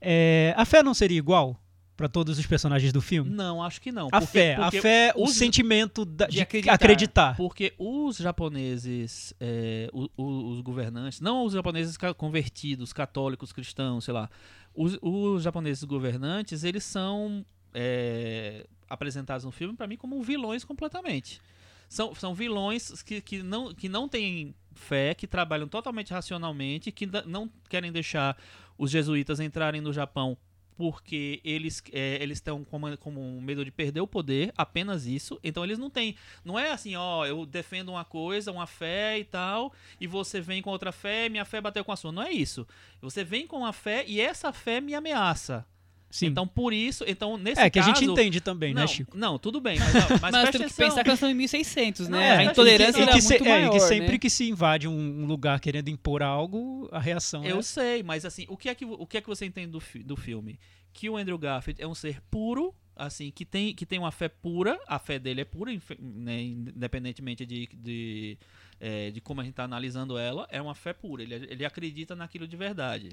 É, a fé não seria igual para todos os personagens do filme? Não, acho que não. A porque- fé, porque a fé, o sentimento da- de de, acreditar. acreditar. Porque os japoneses, é, o- o- os governantes, não os japoneses convertidos, católicos, cristãos, sei lá, os, os japoneses governantes, eles são é, apresentados no filme, para mim, como vilões completamente. São, são vilões que, que, não, que não têm fé, que trabalham totalmente racionalmente, que não querem deixar os jesuítas entrarem no Japão porque eles é, eles estão com, com medo de perder o poder, apenas isso. Então eles não têm, não é assim, ó, eu defendo uma coisa, uma fé e tal, e você vem com outra fé, minha fé bateu com a sua. Não é isso. Você vem com uma fé e essa fé me ameaça. Sim. Então por isso, então nesse é que a caso, gente entende também, não, né, Chico? Não, tudo bem, mas, mas, Mas, temos que atenção. pensar que nós estamos em 1600, Não, né? é, a intolerância e era que, se- muito é, maior, e que sempre né? que se invade um lugar querendo impor algo, a reação Eu é sei, mas assim, o que é que, o que, é que você entende do, fi- do filme? Que o Andrew Garfield é um ser puro assim, que tem, que tem uma fé pura, a fé dele é pura, né, independentemente de, de, é, de como a gente está analisando ela, é uma fé pura, ele, ele acredita naquilo de verdade.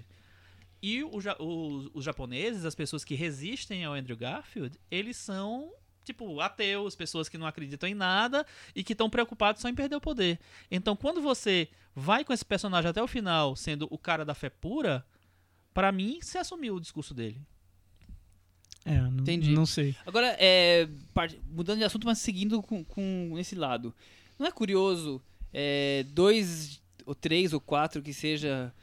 E o ja- os, japoneses, as pessoas que resistem ao Andrew Garfield, eles são, tipo, ateus, pessoas que não acreditam em nada e que estão preocupados só em perder o poder. Então, quando você vai com esse personagem até o final, sendo o cara da fé pura, pra mim, você assumiu o discurso dele. É, não, Entendi. não sei. Agora, é, mudando de assunto, mas seguindo com, com esse lado. Não é curioso é, dois ou três ou quatro que seja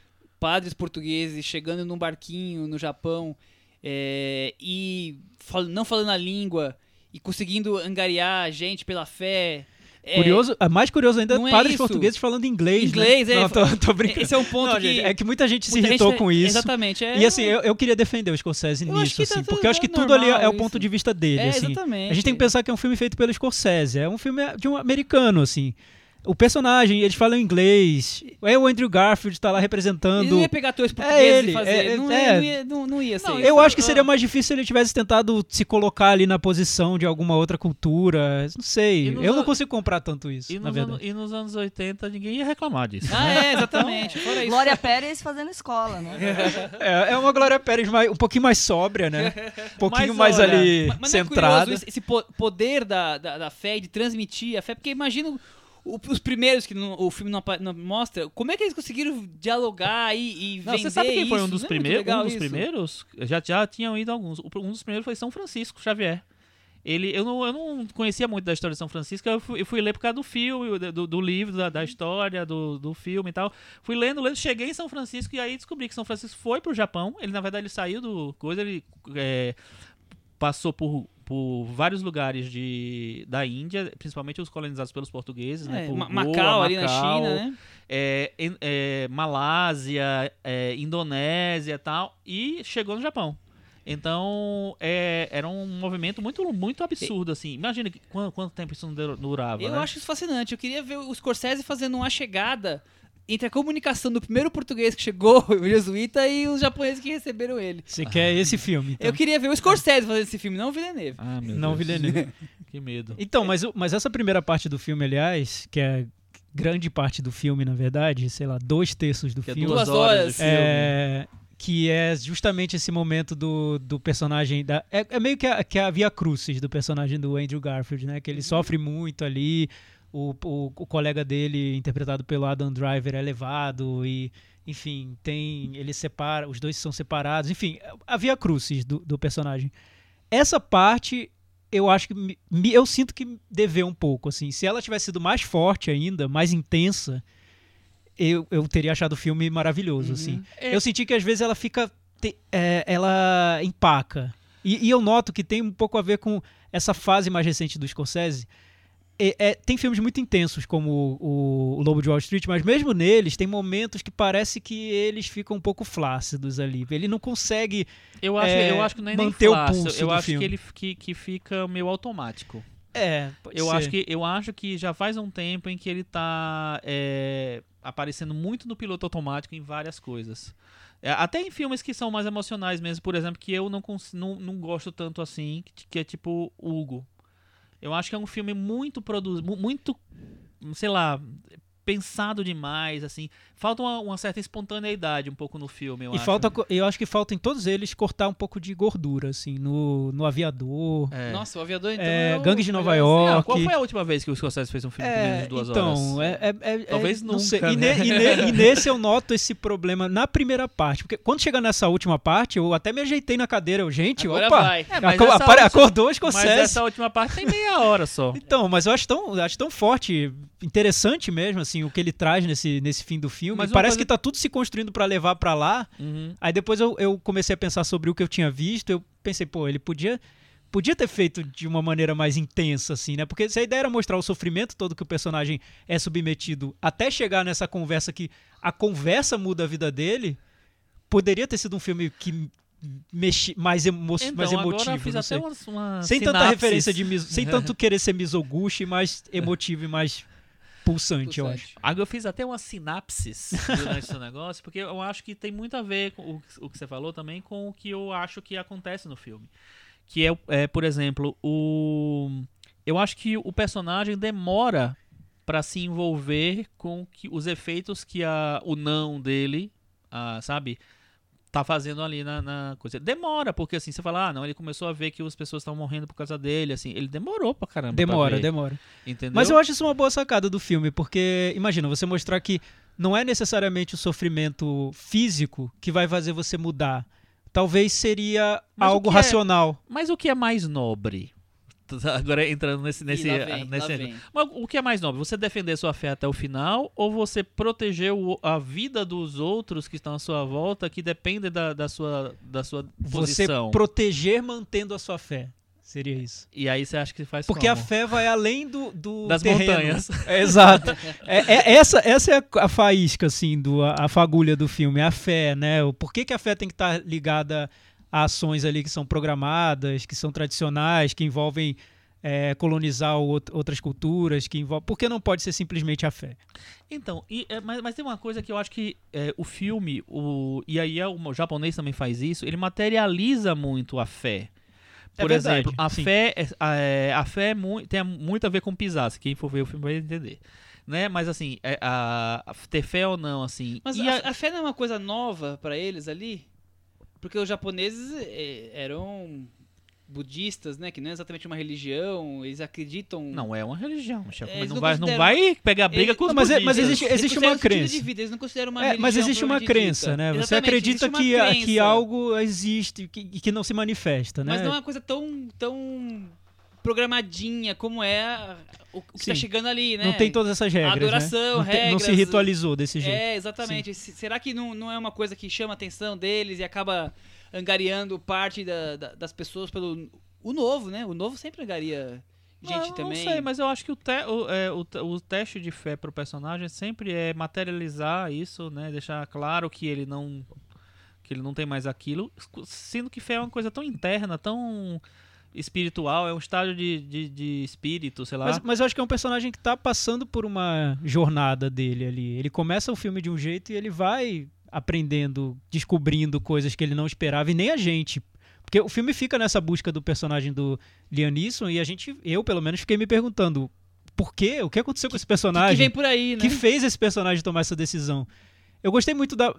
padres portugueses chegando num barquinho no Japão é, e fal- não falando a língua e conseguindo angariar gente pela fé? É, Curioso, ah, mais curioso ainda, é padres isso. portugueses falando inglês. Inglês, né? é, Não, tô, tô brincando. Esse é um ponto Não, que. gente, é que muita gente se muita irritou gente- com isso. Exatamente. É, E assim, eu, eu queria defender o Scorsese nisso, tá assim, tudo- porque eu acho que é tudo ali é o ponto isso. de vista dele, é, assim. exatamente. A gente tem que pensar que é um filme feito pelo Scorsese, é um filme de um americano, assim. O personagem, eles falam inglês, é o Andrew Garfield tá lá Ele representando... não ia pegar atores portugueses ele, e fazer. é- não, é- ia, não, ia, não, não ia ser. Não, isso. Eu acho que ah. seria mais difícil se ele tivesse tentado se colocar ali na posição de alguma outra cultura. Não sei. Eu não consigo comprar tanto isso, E na nos, verdade. anos, e nos anos 80 ninguém ia reclamar disso. Ah, é, exatamente. Fora isso. Glória Pérez fazendo escola, né? É, é uma Glória Pérez mais- um pouquinho mais sóbria, né? Um pouquinho Mas mais olha, ali Mas, mas é centrada. curioso esse, esse po- poder da, da, da fé e de transmitir a fé, porque imagina o- os primeiros que não- o filme não, não mostra, como é que eles conseguiram dialogar e, e Não, vender você sabe quem foi um isso? dos é primeiros? Um dos isso? primeiros? Já, já tinham ido alguns. Um dos primeiros foi São Francisco Xavier. Ele, eu, não, eu não conhecia muito da história de São Francisco, eu fui, eu fui ler por causa do filme, do, do livro, da, da história, do, do filme e tal. Fui lendo, lendo, cheguei em São Francisco e aí descobri que São Francisco foi pro Japão. Ele, na verdade, ele saiu do coisa, ele é, passou por, por vários lugares de, da Índia, principalmente os colonizados pelos portugueses, né? É, Por Ma- Goa, Macau, ali na China, né? é, é, Malásia, é, Indonésia e tal, e chegou no Japão. Então, é, era um movimento muito, muito absurdo, assim. Imagina que- quanto, quanto tempo isso não durava, Eu né? acho isso fascinante. Eu queria ver o Scorsese fazendo uma chegada entre a comunicação do primeiro português que chegou, o jesuíta, e os japoneses que receberam ele. Você quer esse filme, então. Eu queria ver o Scorsese fazendo esse filme, não o Villeneuve. Ah, meu Não, Deus. Villeneuve. Que medo. Então, mas, o- mas essa primeira parte do filme, aliás, que é grande parte do filme, na verdade, sei lá, dois terços do Que é filme. duas duas horas. É, que é justamente esse momento do, do personagem da é, é meio que a, que a via crucis do personagem do Andrew Garfield, né? Que ele sofre muito ali, o, o, o colega dele interpretado pelo Adam Driver é levado e enfim tem ele separa, os dois são separados, enfim a via crucis do, do personagem. Essa parte eu acho que me- me- eu sinto que deveu um pouco assim. Se ela tivesse sido mais forte ainda, mais intensa, eu, eu teria achado o filme maravilhoso, assim. É, Eu senti que às vezes ela fica. te- é, ela empaca. E, e eu noto que tem um pouco a ver com essa fase mais recente do Scorsese. É- é, tem filmes muito intensos, como o, o Lobo de Wall Street, mas mesmo neles tem momentos que parece que eles ficam um pouco flácidos ali. Ele não consegue. eu, acho, é, eu acho que não é manter o nem fácil, pulso Eu acho filme. que ele que, que fica meio automático. É, Eu ser. acho, que, eu acho que já faz um tempo em que ele tá é, aparecendo muito no piloto automático em várias coisas. É, até em filmes que são mais emocionais mesmo, por exemplo, que eu não, não, não gosto tanto assim, que, que é tipo Hugo. Eu acho que é um filme muito produzido, muito, sei lá, pensado demais, assim. Falta uma, uma certa espontaneidade um pouco no filme, eu E acho. falta, co- eu acho que falta em todos eles cortar um pouco de gordura, assim, no, no aviador. É. Nossa, o aviador então. É, é o Gangue de Nova assim. Ah, York. qual foi a última vez que o Scorsese fez um filme com menos É, de duas então, horas? é, é- é- Talvez não nunca, sei. E, né? ne- e ne- e nesse eu noto esse problema na primeira parte. Porque quando chega nessa última parte, eu até me ajeitei na cadeira. Eu, gente, Agora opa! vai. É, mas aco- essa apare- última- acordou o Mas Scorsese. essa última parte tem meia hora só. Então, mas eu acho tão, acho tão forte, interessante mesmo, assim, o que ele traz nesse, nesse fim do filme. Mas uma Parece coisa- que tá tudo se construindo pra levar pra lá. Uhum. Aí depois eu, eu comecei a pensar sobre o que eu tinha visto. Eu pensei, pô, ele podia podia ter feito de uma maneira mais intensa, assim, né? Porque se a ideia era mostrar o sofrimento todo que o personagem é submetido até chegar nessa conversa que a conversa muda a vida dele, poderia ter sido um filme que mexe mais, emo Então, mais agora eu emotivo, fiz até uma, uma Sem tanta sinapse. referência de miso, sem tanto querer ser misoguchi, mais emotivo e mais pulsante, eu acho. Agora eu fiz até umas sinapses durante esse negócio, porque eu acho que tem muito a ver com o, o que você falou também com o que eu acho que acontece no filme. Que é, é, por exemplo, o. Eu acho que o personagem demora para se envolver com que, os efeitos que a, o não dele, a, sabe, tá fazendo ali na, na, coisa. Demora, porque assim, você fala, ah, não, ele começou a ver que as pessoas estão morrendo por causa dele, assim, ele demorou pra caramba. Demora, pra demora. Entendeu? Mas eu acho isso uma boa sacada do filme, porque imagina, você mostrar que não é necessariamente o sofrimento físico que vai fazer você mudar. Talvez seria Mas algo é- racional. Mas o que é mais nobre? Agora entrando nesse. nesse, Ih, lá vem, nesse lá vem. Mas o que é mais nobre? Você defender sua fé até o final ou você proteger o- a vida dos outros que estão à sua volta, que dependem da, da sua, da sua Você posição? proteger mantendo a sua fé. Seria isso. E aí você acha que faz Porque a como? fé vai além do, do Das terreno. montanhas. É, exato. É, é- essa, essa é a, a faísca, assim, do, a, a fagulha do filme, a fé, né? O Por que, que a fé tem que estar ligada a ações ali que são programadas, que são tradicionais, que envolvem é, colonizar outras culturas, que envolvem... Por que não pode ser simplesmente a fé? Então, e, é, mas, mas tem uma coisa que eu acho que é, o filme, o, e aí é, o, japonês também faz isso, ele materializa muito a fé. É Por verdade, exemplo, a sim. fé, é, a, a fé é mui- tem muito a ver com pisar. Se quem for ver o filme vai entender. Né? Mas assim, é, a, a- ter fé ou não, assim. Mas e a, a- a fé não é uma coisa nova pra eles ali? Porque os japoneses eh, eram budistas, né? Que não é exatamente uma religião, eles acreditam... Não é uma religião, chefe. É, mas eles não, não vai, não vai pegar briga Ele- com os mas é- mas budistas. existe- Eles existe consideram uma um crença. de vida, eles não consideram uma É, mas religião existe uma crença, né? Você acredita existe que, que crença. algo existe que, e que não se manifesta, né? Mas não é uma coisa tão, tão programadinha como é o, que tá Sim. chegando ali, né? Não tem todas essas regras, Adoração, né? Não, tem- não se regras, ritualizou desse jeito. É, exatamente. Se- Será que não, não é uma coisa que chama a atenção deles e acaba angariando parte da- da- das pessoas pelo. O novo, né? O novo sempre angaria gente não, também. Não sei, mas eu acho que o, te- o, é, o, o teste de fé pro personagem sempre é materializar isso, né? Deixar claro que ele não que ele não tem mais aquilo, sendo que fé é uma coisa tão interna, tão espiritual, é um estágio de, de, de espírito, sei lá. Mas, mas eu acho que é um personagem que tá passando por uma jornada dele ali. Ele começa o filme de um jeito e ele vai aprendendo, descobrindo coisas que ele não esperava e nem a gente. Porque o filme fica nessa busca do personagem do Liam Neeson e a gente, eu pelo menos, fiquei me perguntando por quê? O que aconteceu com esse que, que personagem? vem por aí, né? que fez esse personagem tomar essa decisão. Eu gostei muito da,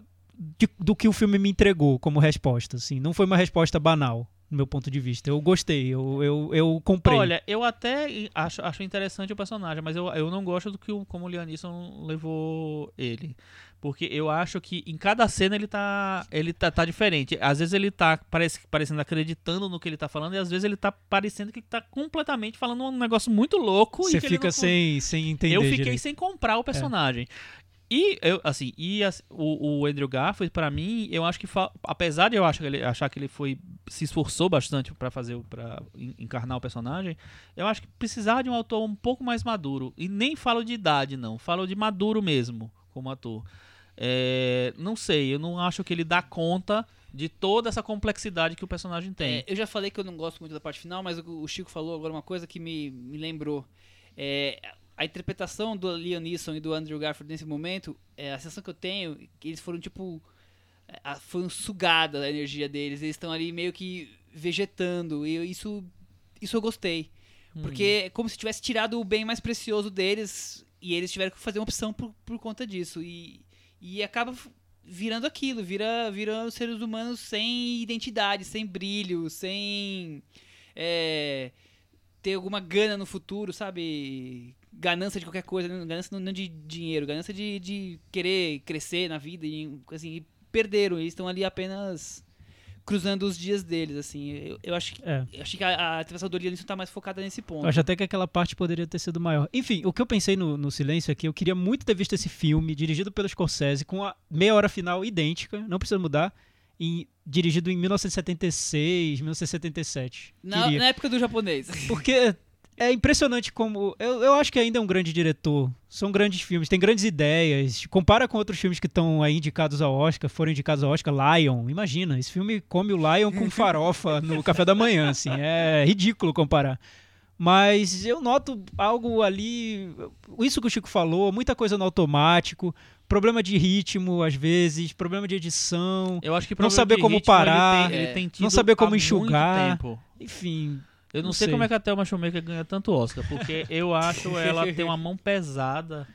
de- do que o filme me entregou como resposta. Assim. Não foi uma resposta banal, no meu ponto de vista. Eu gostei, eu, eu, eu comprei. Olha, eu até acho, acho interessante o personagem, mas eu, eu não gosto do que o, como o Liam Neeson levou ele. Porque eu acho que em cada cena ele tá. Ele tá, tá diferente. Às vezes ele tá parece, parecendo acreditando no que ele tá falando, e às vezes ele tá parecendo que ele tá completamente falando um negócio muito louco. Você fica não- sem, sem entender. Eu fiquei direito. sem comprar o personagem. E eu, assim, e as- o, o Andrew Garfield, pra mim, eu acho que apesar de eu achar que ele, achar que ele foi se esforçou bastante pra fazer para encarnar o personagem, eu acho que precisava de um autor um pouco mais maduro. E nem falo de idade, não, falo de maduro mesmo como ator. É, não sei, eu não acho que ele dá conta de toda essa complexidade que o personagem tem. É, eu já falei que eu não gosto muito da parte final, mas o, o Chico falou agora uma coisa que me, me lembrou. É, a interpretação do Liam Neeson e do Andrew Garfield nesse momento, é, a sensação que eu tenho é que eles foram tipo. é, a- Foram sugada a energia deles. Eles estão ali meio que vegetando. E eu- isso, isso eu gostei. Porque é como se tivesse tirado o bem mais precioso deles e eles tiveram que fazer uma opção por, por conta disso. E, e acaba virando aquilo, vira, vira os seres humanos sem identidade, sem brilho, sem é, ter alguma gana no futuro, sabe? Ganância de qualquer coisa, ganância não, de dinheiro, ganância de, de querer crescer na vida e assim, e perderam, eles estão ali apenas cruzando os dias deles, assim. Eu, eu acho que É. eu acho que a, a ativação do Liam tá mais focada nesse ponto. Eu acho até que aquela parte poderia ter sido maior. Enfim, o que eu pensei no, no silêncio é que eu queria muito ter visto esse filme, dirigido pelo Scorsese, com a meia hora final idêntica, não precisa mudar, em- dirigido em 1976, 1977. na, na época do japonês. Porque é impressionante como. Eu, eu acho que ainda é um grande diretor. São grandes filmes, tem grandes ideias. Compara com outros filmes que estão aí indicados ao Oscar, foram indicados ao Oscar. Lion, imagina. Esse filme come o Lion com farofa no café da manhã, assim. É ridículo comparar. Mas eu noto algo ali. Isso que o Chico falou, muita coisa no automático, problema de ritmo, às vezes, problema de edição. Eu acho que Não saber como ritmo, ele parar, tem- ele tem não saber como há muito enxugar. tempo. Enfim. Eu não, Não sei, sei. como é que a Thelma Schumacher ganha tanto Oscar, porque eu acho ela tem uma mão pesada.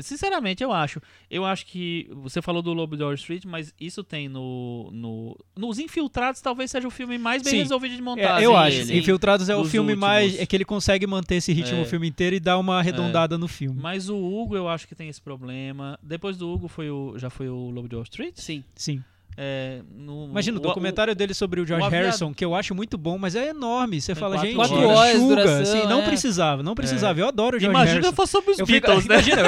Sinceramente, eu acho. Eu acho que. Você falou do Lobo de Wall Street, mas isso tem no. no nos Infiltrados, talvez seja o filme mais bem Sim. resolvido de É, montagem. eu acho. dele. Infiltrados é o filme últimos. mais. É que ele consegue manter esse ritmo É. o filme inteiro e dar uma arredondada no filme. Mas o Hugo, eu acho que tem esse problema. Depois do Hugo, foi o, já foi o Lobo de Wall Street? Sim. Sim. É, no, Imagina, o o- documentário dele sobre o George o Harrison, que eu acho muito bom, mas é enorme. Você fala, quatro gente. Quatro horas duração, assim, não é. precisava, não precisava. Eu adoro o George Imagina Harrison. fosse sobre os Eu, Beatles, né? imagina,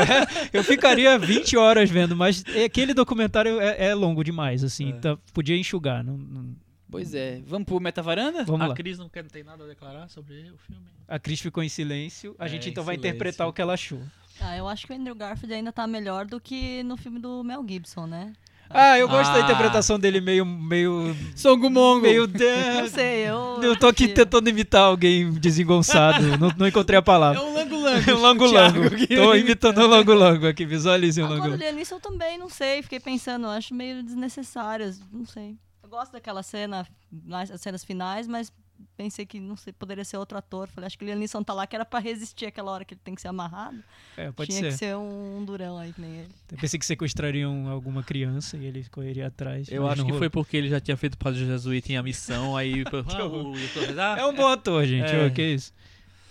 eu ficaria 20 horas vendo, mas aquele documentário é, é longo demais, assim, É. então podia enxugar. Não, não- Pois é. Vamos pro Metavaranda? Vamos a lá. Cris não quer, não tem nada a declarar sobre o filme. A Cris ficou em silêncio, a É, gente então vai silêncio. interpretar o que ela achou. Ah, eu acho que o Andrew Garfield ainda tá melhor do que no filme do Mel Gibson, né? Ah, eu gosto da Ah. interpretação dele meio. meio. Songo Mongo. meio. Não sei, eu. Eu tô aqui tentando imitar alguém desengonçado, não, não encontrei a É palavra. um lango-lango. Lango-lango. Thiago, que- Tô imitando o Lango-Lango aqui, visualizem o Ah, quando Lango-Lango. eu li nisso eu também, não sei, fiquei pensando, acho meio desnecessárias, não sei. Eu gosto daquela cena, nas- as cenas finais, mas pensei que, não sei, poderia ser outro ator. Falei, acho que o Liam Neeson tá lá que era pra resistir aquela hora que ele tem que ser amarrado. É, pode Tinha ser. que ser um, um durão aí, que nem ele. Eu pensei que sequestrariam alguma criança e ele correria atrás. Eu acho que rolou. foi porque ele já tinha feito Padre Jesuíta em A Missão, aí... ah, o ah, É um bom ator, gente. É. ô, que isso.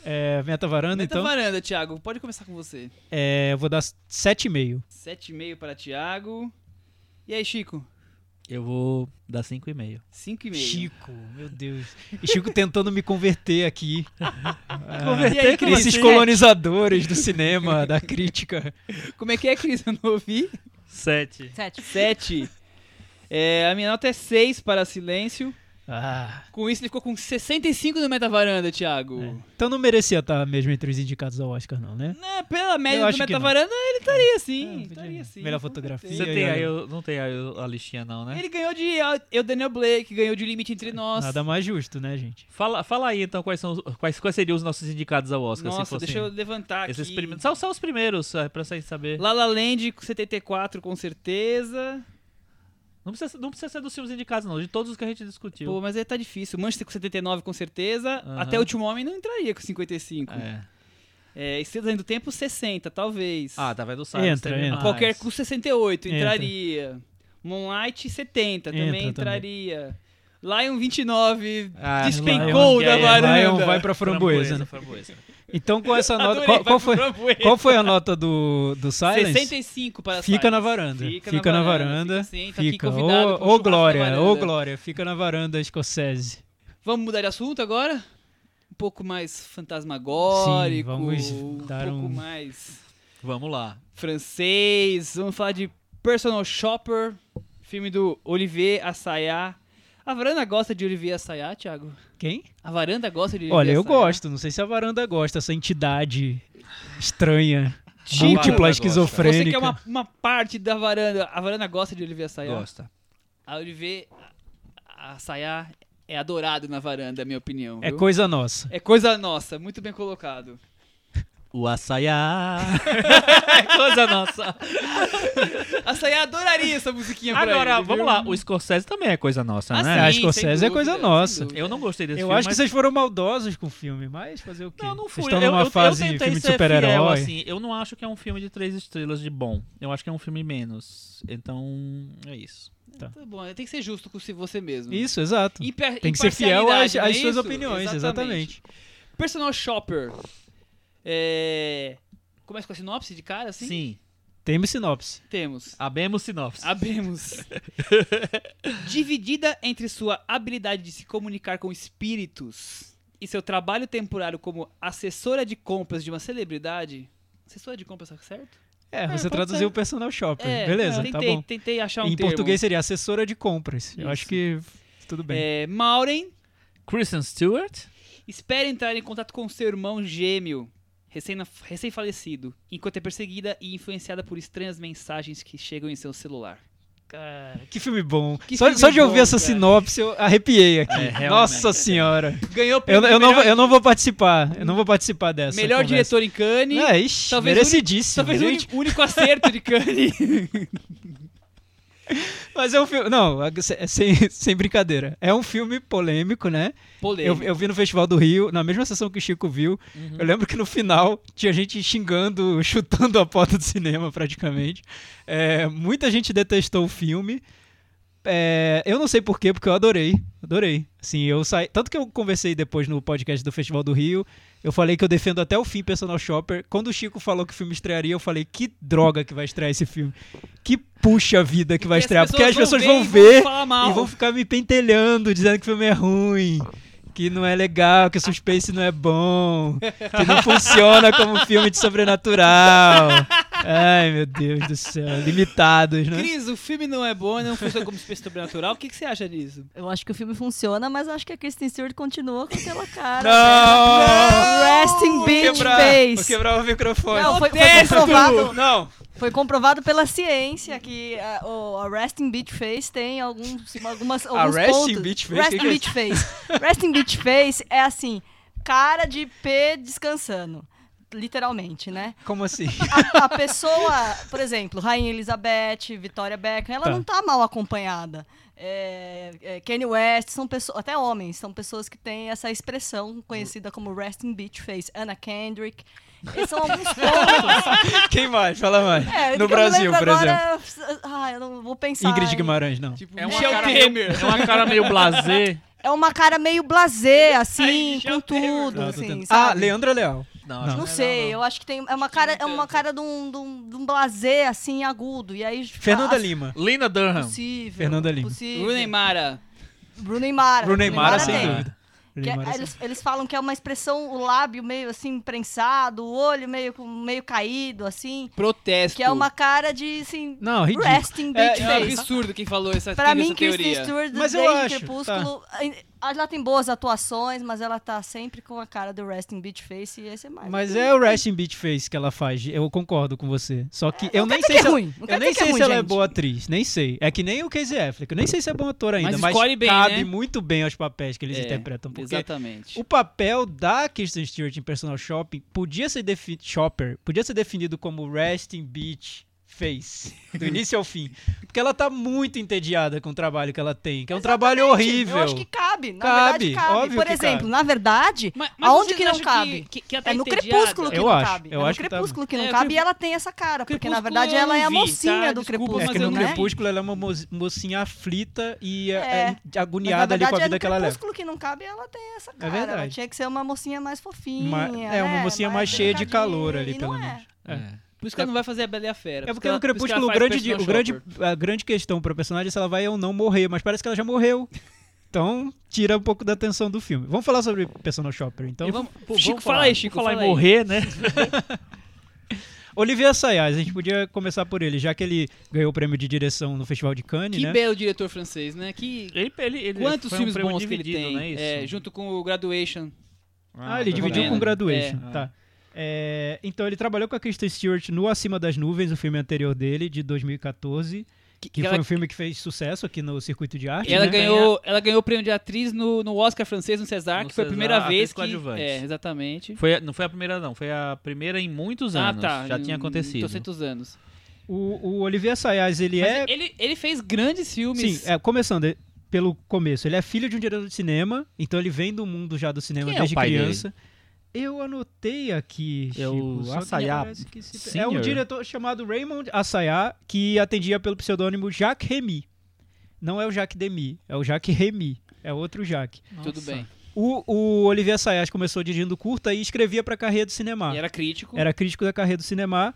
É, Meta Varanda, então. Metavaranda, Thiago. Pode começar com você. É, eu vou dar 7,5. 7,5 para Thiago. E aí, Chico? Eu vou dar 5,5. 5,5. Chico, meu Deus. E Chico tentando me converter aqui. E aí, Cris? Esses colonizadores do cinema, da crítica. Como é que é, Cris? Eu não ouvi. 7. Sete. 7. É, a minha nota é 6 para Silêncio. Ah, Com isso, ele ficou com 65 no Metavaranda, Thiago. é. Então não merecia estar mesmo entre os indicados ao Oscar, não, né? Não, pela média Eu do. Metavaranda, ele estaria sim. É, podia. estaria sim. Melhor fotografia. Você tem aí, o- não tem aí a listinha não, né? Ele ganhou de eu, Daniel Blake, ganhou de Limite Entre Nós. Nada mais justo, né, gente? Fala, fala aí então quais, são os- quais, quais seriam os nossos indicados ao Oscar. se Nossa, fossem deixa eu levantar esses aqui. primeiros. Só, só os primeiros, é, pra vocês saber. La La Land com 74, com certeza. Não precisa, não precisa ser dos filmes indicados, não, de todos os que a gente discutiu. Pô, mas aí tá difícil. Manchester com 79, com certeza. Aham. Até o Último Homem não entraria com 55. É. É, Estrelas do Tempo, 60, talvez. Ah, tá vendo o Silence, Entra, entra. Qualquer com 68 Entra. entraria. Moonlight, 70, também Entra entraria. Lion 29 Ah, despencou Lion- da varanda. Lion vai pra framboesa, né? framboesa. Então com essa nota. Adorei, Qual, qual foi, qual foi a nota do, do Silence? 65 para Fica Silence. na varanda. Fica, Fica, na varanda. varanda. Fica, sim, tá Fica. Ô, churrasco da Glória, ô varanda. Glória. Fica na varanda escocese. Vamos mudar de assunto agora? Um pouco mais fantasmagórico. Sim, vamos um dar pouco um- mais Vamos lá. francês. Vamos falar de Personal Shopper, filme do Olivier Assayas. A varanda gosta de Olivier Assayas, Thiago? Quem? A varanda gosta de Olivier Olha, eu Assayas? gosto. Não sei se a varanda gosta, essa entidade estranha, Tipo, múltipla, esquizofrênica. Você que é uma, uma parte da varanda. A varanda gosta de Olivier Assayas? Gosta. A Olivier Assayas é adorado na varanda, é a minha opinião. É viu? coisa nossa. É coisa nossa, muito bem colocado. O açaiá. Coisa nossa. A Sayá adoraria essa musiquinha pra Agora, ele, vamos viu? lá. O Scorsese também é coisa nossa, Ah, né? A sim, escocese sem é coisa dúvida, nossa. sem dúvida. Eu não gostei desse Eu filme. acho que mas- vocês foram maldosos com o filme, mas fazer o quê? Não, não Vocês fui. estão eu, numa eu, fase eu de tentei filme de ser fiel, super-herói. assim. Eu não acho que é um filme de três estrelas de bom. Eu acho que é um filme menos. Então, é isso. Tá bom, tem que ser justo com você mesmo. Isso, exato. Imper- Tem que ser fiel às, é às suas isso? opiniões, exatamente. Personal Shopper. É... Começa com a sinopse de cara, assim? Sim. Temos sinopse. Temos. Abemos sinopse. Abemos. Dividida entre sua habilidade de se comunicar com espíritos e seu trabalho temporário como assessora de compras de uma celebridade. Assessora de compras, tá certo? É, É, você pode traduziu ser. o personal shopper. É, Beleza, tentei, tá bom. Tentei achar um em termo. português seria assessora de compras. Eu Isso. acho que tudo bem. É, Maureen Kristen Stewart. espera entrar em contato com seu irmão gêmeo, recém-falecido, enquanto é perseguida e influenciada por estranhas mensagens que chegam em seu celular. Cara, que filme bom. Que só, filme só de ouvir bom, essa cara. sinopse, eu arrepiei aqui. É. Nossa senhora. Ganhou Eu, eu, não, eu não vou participar. Eu não vou participar dessa. melhor conversa. diretor em Cannes. É, ixi, Talvez merecidíssimo. Talvez o único acerto de Cannes. Mas é um filme. Não, sem, sem brincadeira. É um filme polêmico, né? Eu, Polêmico. eu vi no Festival do Rio, na mesma sessão que o Chico viu. Uhum. Eu lembro que no final tinha gente xingando, chutando a porta do cinema, praticamente. É, muita gente detestou o filme. É, eu não sei porquê, porque eu adorei. Adorei. Assim, eu saí. Tanto que eu conversei depois no podcast do Festival do Rio. Eu falei que eu defendo até o fim Personal Shopper. Quando o Chico falou que o filme estrearia, eu falei, que droga que vai estrear esse filme. Que puxa vida que vai estrear. Porque as pessoas vão ver falar mal. e vão ficar me pentelhando, dizendo que o filme é ruim, que não é legal, que o suspense não é bom, que não funciona como filme de sobrenatural. Ai, meu Deus do céu. Limitados, né? Cris, o filme não é bom, não funciona como espécie sobrenatural. O que, que você acha disso? Eu acho que o filme funciona, mas acho que a Kristen Stewart continua com aquela cara. Não! Resting Vou bitch quebrar, face. Vou quebrar o microfone. Não, foi, foi comprovado, Não. Foi comprovado pela ciência que a, o, a resting bitch face tem alguns, algumas, alguns resting pontos. bitch face? Resting Que que é face. resting bitch face é assim, cara de P descansando. Literalmente, né? Como assim? A, a pessoa, por exemplo, Rainha Elizabeth, Vitória Beckham, ela Tá. não tá mal acompanhada. É, é, Kanye West, são pessoas, até homens, são pessoas que têm essa expressão conhecida como resting bitch face. Anna Kendrick. Esses são alguns pontos. Quem mais? Fala mais. É, no Brasil, por agora, exemplo. Ah, eu não vou pensar. Ingrid em- Guimarães, não. Tipo, É uma, Michel cara meio, é uma cara meio blasé. É uma cara meio blasé, assim, Aí, com tudo, Não, assim? Ah, Leandra Leal. Não, Não. Não sei, eu acho que tem. É uma cara, é uma cara de um, de um, de um blasé, assim, agudo. E aí. Fernanda ah, Lima. Lina Dunham. Possível. Fernanda Lima. Possível. Bruno Mara. Bruno e Mara. Bruno Mara, sem dúvida. É- eles, eles falam que é uma expressão, o lábio meio assim prensado, o olho meio, meio caído, assim. Protesto. Que é uma cara de, assim, Não, ridículo. resting É, bitch É um face. absurdo quem falou essa, Pra mim, Kristen. Stewart, Mas eu desde acho, Crepúsculo, ela tem boas atuações, mas ela tá sempre com a cara do resting bitch face e esse é mais. Mas é o resting bitch face que ela faz, eu concordo com você. Só que eu não nem sei se é ela, eu nem é sei se ela é boa atriz, nem sei. É que nem o Casey Affleck, eu nem sei se é bom ator ainda, Mas mas, bem, cabe né? muito bem aos papéis que eles É, interpretam, porque Exatamente. o papel da Kristen Stewart em Personal Shopping podia ser Shopper, podia ser definido como resting bitch face, do início ao fim, porque ela tá muito entediada com o trabalho que ela tem, que é um trabalho Exatamente, horrível. Eu acho que cabe, na Cabe, verdade cabe. óbvio Por que exemplo, cabe. na verdade, Mas- mas aonde que não cabe? Que, que ela tá é no entediada? crepúsculo que Eu não acho, cabe. eu é no acho que tá- crepúsculo que não É, cabe e ela tem essa cara, porque na Crepúsculo verdade ela é a vi, mocinha tá? do Desculpa, crepúsculo, É que no né? Crepúsculo ela é uma mo- mocinha aflita e é, É. é agoniada ali com a verdade, vida é que no ela leva. crepúsculo que não cabe, ela tem essa cara. verdade. Ela tinha que ser uma mocinha mais fofinha. É, uma né? mocinha mais cheia de calor ali, pelo menos. É. É. Por isso que ela não vai fazer a Bela e a Fera. É porque ela- no por Crepúsculo o faz grande, o grande, a grande questão para personagem é se ela vai ou não morrer, mas parece que ela já morreu. Então, tira um pouco da atenção do filme. Vamos falar sobre Personal Shopper, então. Vamos- Pô, Chico, vamos fala falar- aí, Chico. falar fala em morrer, né? Olivier Assayas, a gente podia começar por ele, já que ele ganhou o prêmio de direção no Festival de Cannes, Que né? belo diretor francês, né? Que... Ele, ele, ele Quantos foi um filmes prêmio bons que ele tem? não é isso? É, junto com o Graduation. Ah, ele tô dividiu vendo. com Graduation, É. tá. É, então, ele trabalhou com a Kristen Stewart no Acima das Nuvens, o filme anterior dele, de 2014, Que, que que foi ela, um filme que fez sucesso aqui no circuito de arte. ela né? ganhou, ela ganhou o prêmio de atriz no, no Oscar francês, no César, No que foi a primeira atriz vez que... coadjuvante. É, exatamente. Foi, a- não foi a primeira, não. Foi a primeira em muitos Ah, anos. tá. Já tinha em acontecido. 200 anos. O, o Olivier Assayas, ele Mas é... ele, ele fez grandes filmes. Sim, é, começando eh, pelo começo. Ele é filho de um diretor de cinema, então ele vem do mundo já do cinema Quem é o desde pai criança. Eu anotei aqui, É o Chico, só parece que se- É um diretor chamado Raymond Assayas, que atendia pelo pseudônimo Jacques Remy. Não é o Jacques Demy, é o Jacques Remy. É outro Jacques. Tudo bem. O, o Olivier Assayas começou dirigindo curta e escrevia para a carreira do cinema. E era crítico. Era crítico da carreira do cinema.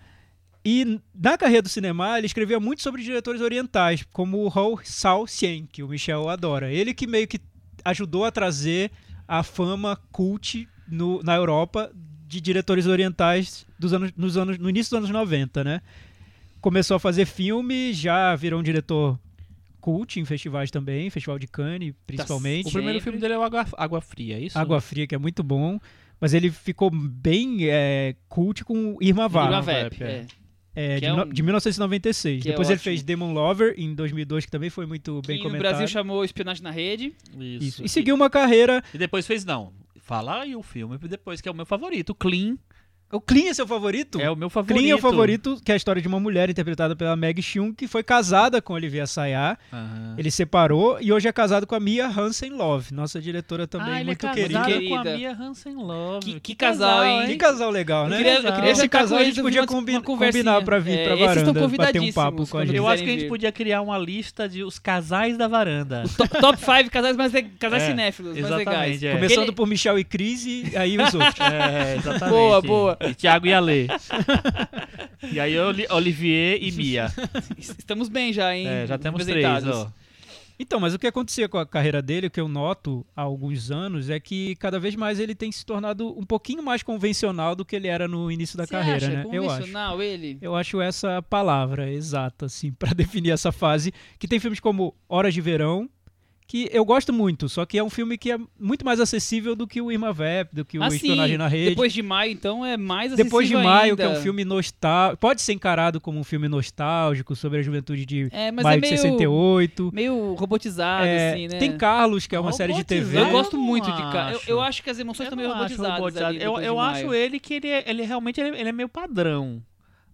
E na carreira do cinema, ele escrevia muito sobre diretores orientais, como o Hou Sao-sien, que o Michel adora. Ele que meio que ajudou a trazer a fama cult no- na Europa de diretores orientais dos anos, nos anos, no início dos anos 90, né? Começou a fazer filme, já virou um diretor cult em festivais também, Festival de Cannes, principalmente. O primeiro filme dele é o Água, Água Fria, é isso? Água Fria, que é muito bom. Mas ele ficou bem é, cult com Irma Vap. Irma Vep, é. é. É, de, é no- um- de 1996. que é Depois ele ótimo. fez Demon Lover em 2002, que também foi muito bem que no comentado. Brasil chamou Espionagem na Rede. Isso. Isso. E seguiu uma carreira. E depois fez, não. Fala aí o filme, depois que é o meu favorito. Clean O Clean é seu favorito? é o meu favorito. Clean é o favorito, que é a história de uma mulher interpretada pela Meg Chung, que foi casada com Olivia Sayá. Aham. Ele separou e hoje é casado com a Mia Hansen Love, nossa diretora também ah, ele muito é querida. casado querida. com a Mia Hansen Love. Que- que casal, hein? Que casal legal, Eu né? queria, eu queria Esse casal a gente podia uma- combi- uma conversinha. combinar pra vir É, pra varanda, bater um papo com a gente. Eu acho que a gente podia criar uma lista de os casais da varanda. Top, top 5 casais, mais casais É, cinéfilos, mais legais. é. Começando Aquele- por Michel e Cris e aí os outros. É, exatamente. Boa, boa. E Thiago e Ale. e aí Oli- Olivier e Mia. Estamos bem já, hein? É, já temos três, representados. ó. Então, mas o que acontecia com a carreira dele, o que eu noto há alguns anos, é que cada vez mais ele tem se tornado um pouquinho mais convencional do que ele era no início da Você carreira, acha né? Eu acho. convencional ele? Eu acho essa palavra exata, assim, pra definir essa fase. Que tem filmes como Horas de Verão, que eu gosto muito, só que é um filme que é muito mais acessível do que o Irma Vep, do que o Ah, sim. Espionagem na Rede. Depois de maio, então, é mais Depois de acessível Maio, ainda. que é um filme nostálgico. Pode ser encarado como um filme nostálgico sobre a juventude de É, mas Maio é meio, de 68. meio robotizado, É, assim, né? Tem Carlos, que é uma série de TV. Eu gosto muito de cara. Eu, acho. eu acho que as emoções Eu estão meio robotizadas. robotizado. ali Eu, eu acho ele que ele, é, ele realmente ele, ele é meio padrão.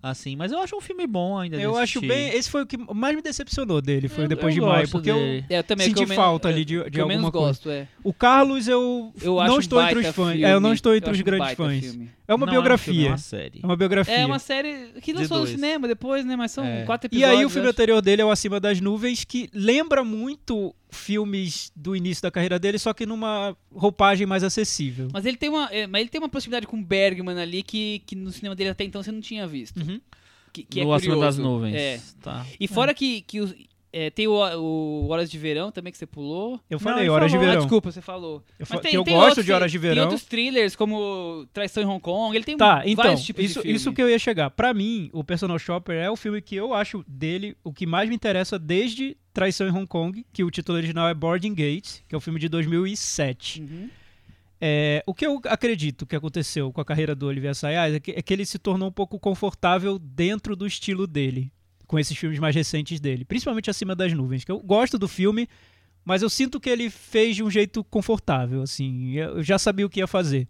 Assim, mas eu acho um filme bom ainda. de Eu acho bem. Esse foi o que mais me decepcionou dele, foi Eu- depois eu de Maio, porque eu, dele. É, eu também, senti eu falta é, ali de, de eu menos alguma coisa. gosto, é. O Carlos, eu, Eu não um estou entre os fãs. É, eu não estou Eu entre os um grandes fãs. filme. É uma Não é um filme, biografia. é uma série. É uma biografia. É uma série que lançou no cinema depois, né? Mas são É. quatro E episódios. aí o filme eu acho. anterior dele é o Acima das Nuvens, que lembra muito filmes do início da carreira dele, só que numa roupagem mais acessível. Mas ele tem uma, é, mas ele tem uma proximidade com o Bergman ali que, que no cinema dele até então você não tinha visto. Uhum. Que, que no é Acima das. Nuvens. É. Tá. E fora que, que os- é, tem o, o Horas de Verão também que você pulou. Eu Não, falei, ele Horas de falou. Ah, Verão. desculpa, você falou. Eu, fa- tem- eu tem gosto outros- de Horas de Tem Verão. outros thrillers como Traição em Hong Kong. Ele tem Tá, então, vários tipos isso, de filme. isso que eu ia chegar. Pra mim, o Personal Shopper é o filme que eu acho dele o que mais me interessa desde Traição em Hong Kong, que o título original é Boarding Gate, que é um filme de 2007. Uhum. É, o que eu acredito que aconteceu com a carreira do Olivier Assayas é que, é que ele se tornou um pouco confortável dentro do estilo dele, com esses filmes mais recentes dele, principalmente Acima das Nuvens, que eu gosto do filme, mas eu sinto que ele fez de um jeito confortável, assim, eu já sabia o que ia fazer.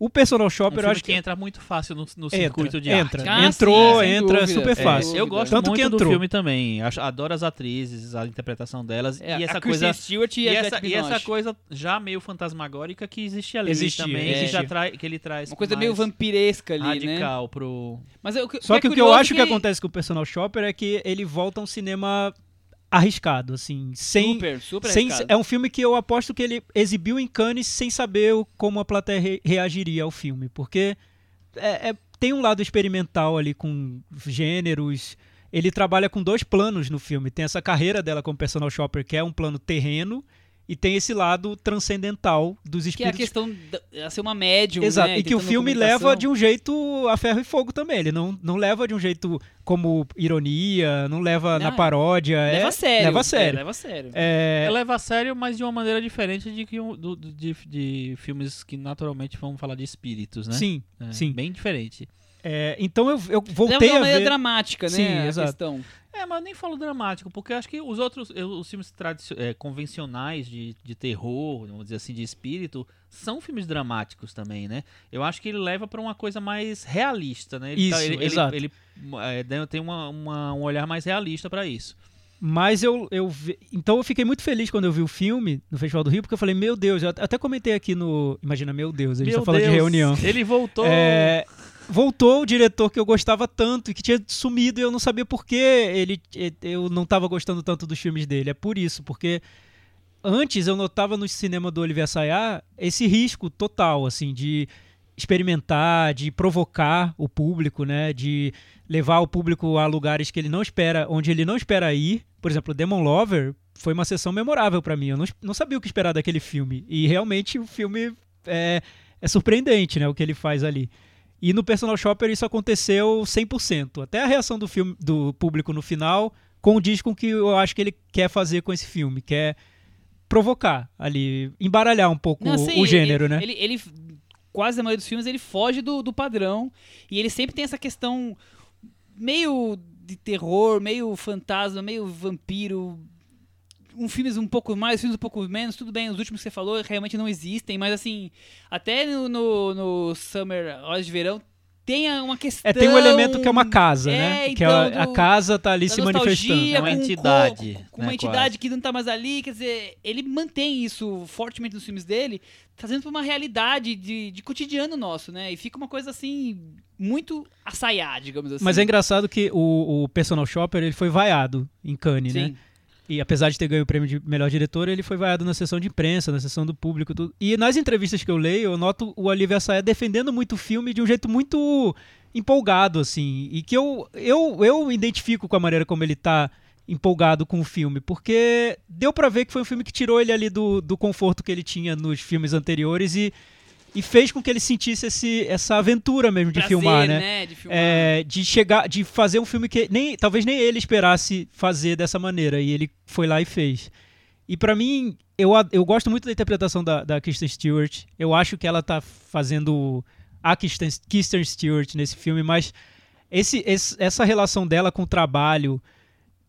O Personal Um Shopper, eu filme acho que que entra muito fácil no, no entra, circuito de entra, arte. Ah, entrou, sim, entra dúvida, super sem fácil. Eu gosto Tanto muito que do entrou. filme também. Acho- Adoro as atrizes, a interpretação delas. É, e essa coisa. Stewart e, E a essa, e essa coisa já meio fantasmagórica que existe ali Existia, também. Que, existia. já trai, que ele traz Uma coisa meio vampiresca ali, né? radical pro. Mas eu, Só que o que eu acho que ele- acontece com o Personal Shopper é que ele volta a um cinema arriscado, assim, sem Super, super sem, arriscado. é um filme que eu aposto que ele exibiu em Cannes sem saber como a plateia re- reagiria ao filme, porque é- é- tem um lado experimental ali com gêneros. Ele trabalha com dois planos no filme. Tem essa carreira dela como personal shopper, que é um plano terreno, e tem esse lado transcendental dos Que é a espíritos. questão de ser uma médium, Exato, né? e que o filme leva de um jeito a ferro e fogo também. Ele não, não leva de um jeito como ironia, não leva na Não, paródia. Leva é, a sério. Leva a É, sério. leva a sério. É, Ela leva a sério, mas de uma maneira diferente de, que um- do- de, de filmes que naturalmente vamos falar de espíritos, né? Sim, É, sim. Bem diferente. É, então eu, eu Leva de voltei uma a maneira ver... dramática, né? Sim, a exato. questão. É, mas eu nem falo dramático, porque eu acho que os outros, os filmes é, convencionais de, de terror, vamos dizer assim, de espírito, são filmes dramáticos também, né? Eu acho que ele leva pra uma coisa mais realista, né? Ele Isso, ele, ele- exato. Ele, é, dá- tem uma, uma- um olhar mais realista pra isso. Mas eu, eu vi- então eu fiquei muito feliz quando eu vi o filme no Festival do Rio, porque eu falei, meu Deus, eu até comentei aqui no. Imagina, meu Deus, a gente Meu tá falando de reunião. Ele voltou. É, voltou o diretor que eu gostava tanto e que tinha sumido e eu não sabia por que ele, eu não estava gostando tanto dos filmes dele. É por isso, porque antes eu notava no cinema do Olivier Sayá esse risco total, assim, de experimentar, de provocar o público, né, de levar o público a lugares que ele não espera, onde ele não espera ir. Por exemplo, Demon Lover foi uma sessão memorável para mim. Eu não, não sabia o que esperar daquele filme e realmente o filme é, é surpreendente, né, o que ele faz ali. E no Personal Shopper isso aconteceu 100%. Até a reação do filme do público no final condiz com o que eu acho que ele quer fazer com esse filme, que é provocar ali, embaralhar um pouco Não, o- sim, o gênero, ele, né? Ele, ele, quase a maioria dos filmes, ele foge do, do padrão. E ele sempre tem essa questão meio de terror, meio fantasma, meio vampiro. Um filmes um pouco mais, filmes um pouco menos, tudo bem, os últimos que você falou realmente não existem, mas assim, até no, no, no Summer, Horas de Verão, tem uma questão. É, tem um elemento que é uma casa, É, né? que então, a, a do- casa tá ali se manifestando. É uma entidade, Com, com né, uma entidade quase. que não tá mais ali, quer dizer, ele mantém isso fortemente nos filmes dele, trazendo pra uma realidade de, de cotidiano nosso, né? E fica uma coisa assim, muito assaiar, digamos assim. Mas é engraçado que o, o Personal Shopper ele foi vaiado em Cannes, né? E apesar de ter ganho o prêmio de melhor diretor, ele foi vaiado na sessão de imprensa, na sessão do público, tudo. E nas entrevistas que eu leio, eu noto o Olivia Assayas defendendo muito o filme de um jeito muito empolgado, assim. E que eu, eu, eu identifico com a maneira como ele tá empolgado com o filme, porque deu pra ver que foi um filme que tirou ele ali do, do conforto que ele tinha nos filmes anteriores e, e fez com que ele sentisse esse, essa aventura mesmo de Prazer, filmar, né? De filmar. É, de chegar, de fazer um filme que nem, talvez nem ele esperasse fazer dessa maneira e ele foi lá e fez. E pra mim, eu, eu gosto muito da interpretação da, da Kristen Stewart. Eu acho que ela tá fazendo a Kristen, Kristen Stewart nesse filme, mas esse, esse- essa relação dela com o trabalho,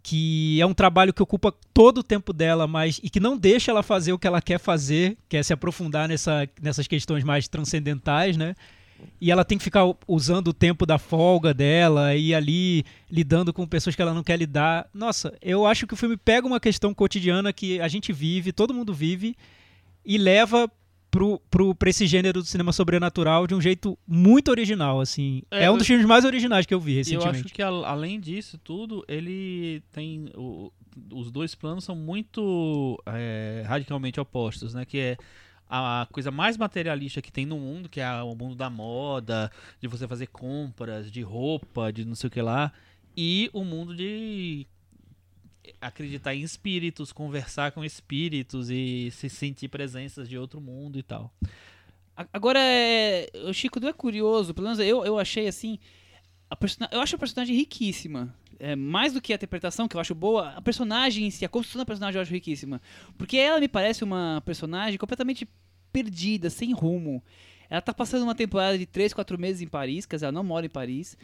que é um trabalho que ocupa todo o tempo dela, mas e que não deixa ela fazer o que ela quer fazer, que é se aprofundar nessa, nessas questões mais transcendentais, né? E ela tem que ficar usando o tempo da folga dela e ali lidando com pessoas que ela não quer lidar. Nossa, eu acho que o filme pega uma questão cotidiana que a gente vive, todo mundo vive, e leva pro, pro, pra esse gênero do cinema sobrenatural de um jeito muito original, assim. É, É, um dos filmes mais originais que eu vi E eu recentemente. acho que a- além disso tudo, ele tem o- os dois planos são muito é, radicalmente opostos, né? Que é a coisa mais materialista que tem no mundo, que é o mundo da moda, de você fazer compras, de roupa, de não sei o que lá, e o mundo de acreditar em espíritos, conversar com espíritos e se sentir presenças de outro mundo e tal. Agora, é, o Chico, não é curioso, pelo menos eu, eu achei assim. A persona- eu acho a personagem riquíssima. É, mais do que a interpretação, que eu acho boa, a personagem em si, a construção da personagem eu acho riquíssima. Porque ela me parece uma personagem completamente perdida, sem rumo. Ela tá passando uma temporada de 3, 4 meses em Paris, quer dizer, ela não mora em Paris.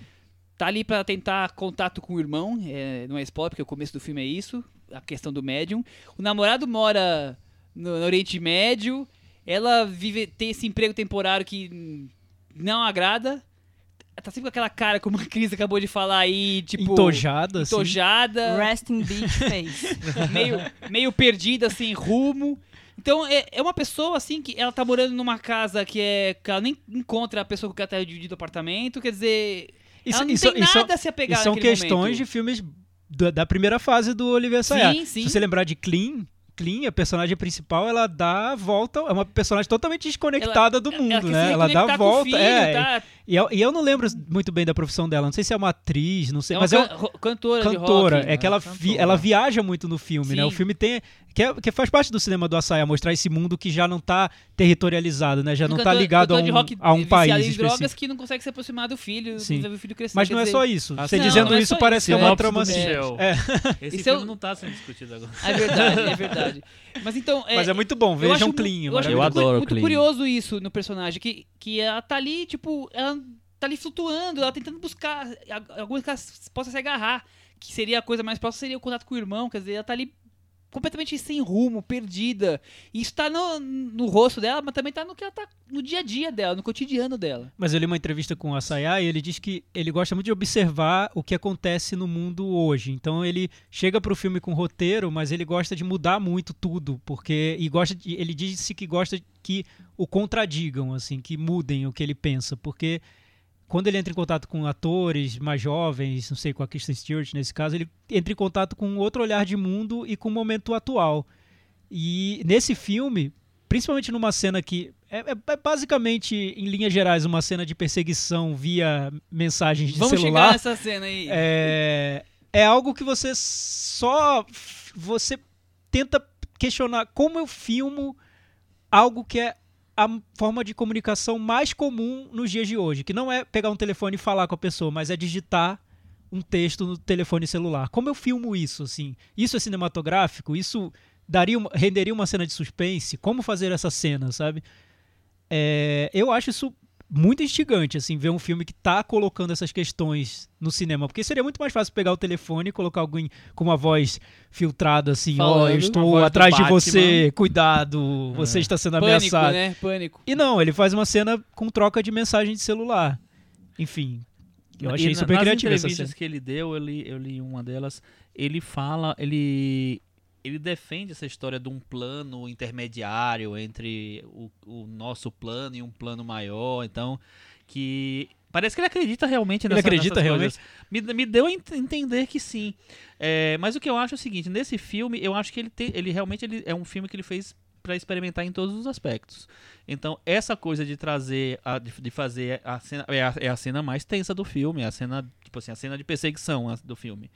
Tá ali pra tentar contato com o irmão, é, não é spoiler, porque o começo do filme é isso, a questão do médium. O namorado mora no, no Oriente Médio, ela vive tem esse emprego temporário que não agrada. Tá sempre com aquela cara, como a Cris acabou de falar aí, tipo... Entojada, assim. Entojada, Resting Beach Face. meio, meio perdida, sem rumo. Então, é, é uma pessoa, assim, que ela tá morando numa casa que é... Que ela nem encontra a pessoa com quem ela tá dividido o apartamento, quer dizer... Isso- não isso- tem isso- nada a se E apegar são naquele questões momento. de filmes da, da primeira fase do Olivier Assayas. Sim, sim. Se você lembrar de Clean, Clean, a personagem principal, ela dá a volta, é uma personagem totalmente desconectada do mundo, ela né? Ela dá a com o volta, filho, é. tá? E eu, e eu não lembro muito bem da profissão dela, não sei se é uma atriz, não sei, É mas é can- uma ro- cantora, cantora, de rock. é que ela, cantora. vi- ela viaja muito no filme, né? Sim. O filme tem que, é- que faz parte do cinema do Assayas, mostrar esse mundo que já não tá territorializado, né? Já não tá cantor- ligado a um, rock a um país em específico. drogas que não consegue se aproximar do filho, Sim. ver o filho crescer. Mas não é dizer, só isso. Ah, Você não, dizendo não é isso parece isso. que é uma trama assim. É, Esse é filme não tá sendo discutido agora. É verdade, é verdade. Mas então. É, mas é muito bom, vejam mu- Clean. Eu, acho Eu muito, adoro muito Clean. curioso isso no personagem, que, que ela tá ali, tipo, ela tá ali flutuando, ela tentando buscar alguma que ela possa se agarrar, que seria a coisa mais próxima, seria o contato com o irmão, quer dizer, ela tá ali completamente sem rumo, perdida. E isso tá no, no rosto dela, mas também tá no que ela tá no dia a dia dela, no cotidiano dela. Mas eu li uma entrevista com o Assayá e ele diz que ele gosta muito de observar o que acontece no mundo hoje. Então ele chega pro filme com roteiro, mas ele gosta de mudar muito tudo, porque e gosta de, ele disse que gosta que o contradigam, assim, que mudem o que ele pensa, porque quando ele entra em contato com atores mais jovens, não sei, com a Kristen Stewart nesse caso, ele entra em contato com outro olhar de mundo e com o momento atual. E nesse filme, principalmente numa cena que é, é- é basicamente, em linhas gerais, uma cena de perseguição via mensagens de Vamos chegar celular. nessa cena aí. É, é algo que você só você tenta questionar como eu filmo algo que é a forma de comunicação mais comum nos dias de hoje, que não é pegar um telefone e falar com a pessoa, mas é digitar um texto no telefone celular. Como eu filmo isso assim? Isso é cinematográfico? Isso daria renderia uma cena de suspense? Como fazer essa cena, sabe? É, eu acho isso muito instigante, assim, ver um filme que tá colocando essas questões no cinema. Porque seria muito mais fácil pegar o telefone e colocar alguém com uma voz filtrada, assim, ó, Falando. eu estou atrás de você, cuidado, você está sendo Pânico, ameaçado. né? Pânico. E não, ele faz uma cena com troca de mensagem de celular. Enfim, eu E achei na- super nas criativo essa entrevistas cena. que ele deu, eu li, eu li uma delas, ele fala, ele ele defende essa história de um plano intermediário entre o, o nosso plano e um plano maior, então que parece que ele acredita realmente Ele nessa, acredita nessas coisas. Me, me deu a ent- entender que sim. É, mas o que eu acho é o seguinte, nesse filme, eu acho que ele tem, ele realmente ele, é um filme que ele fez para experimentar em todos os aspectos. Então, essa coisa de trazer, a, de, de fazer a cena, é a, é a cena mais tensa do filme, é a cena, tipo assim, a cena de perseguição do filme.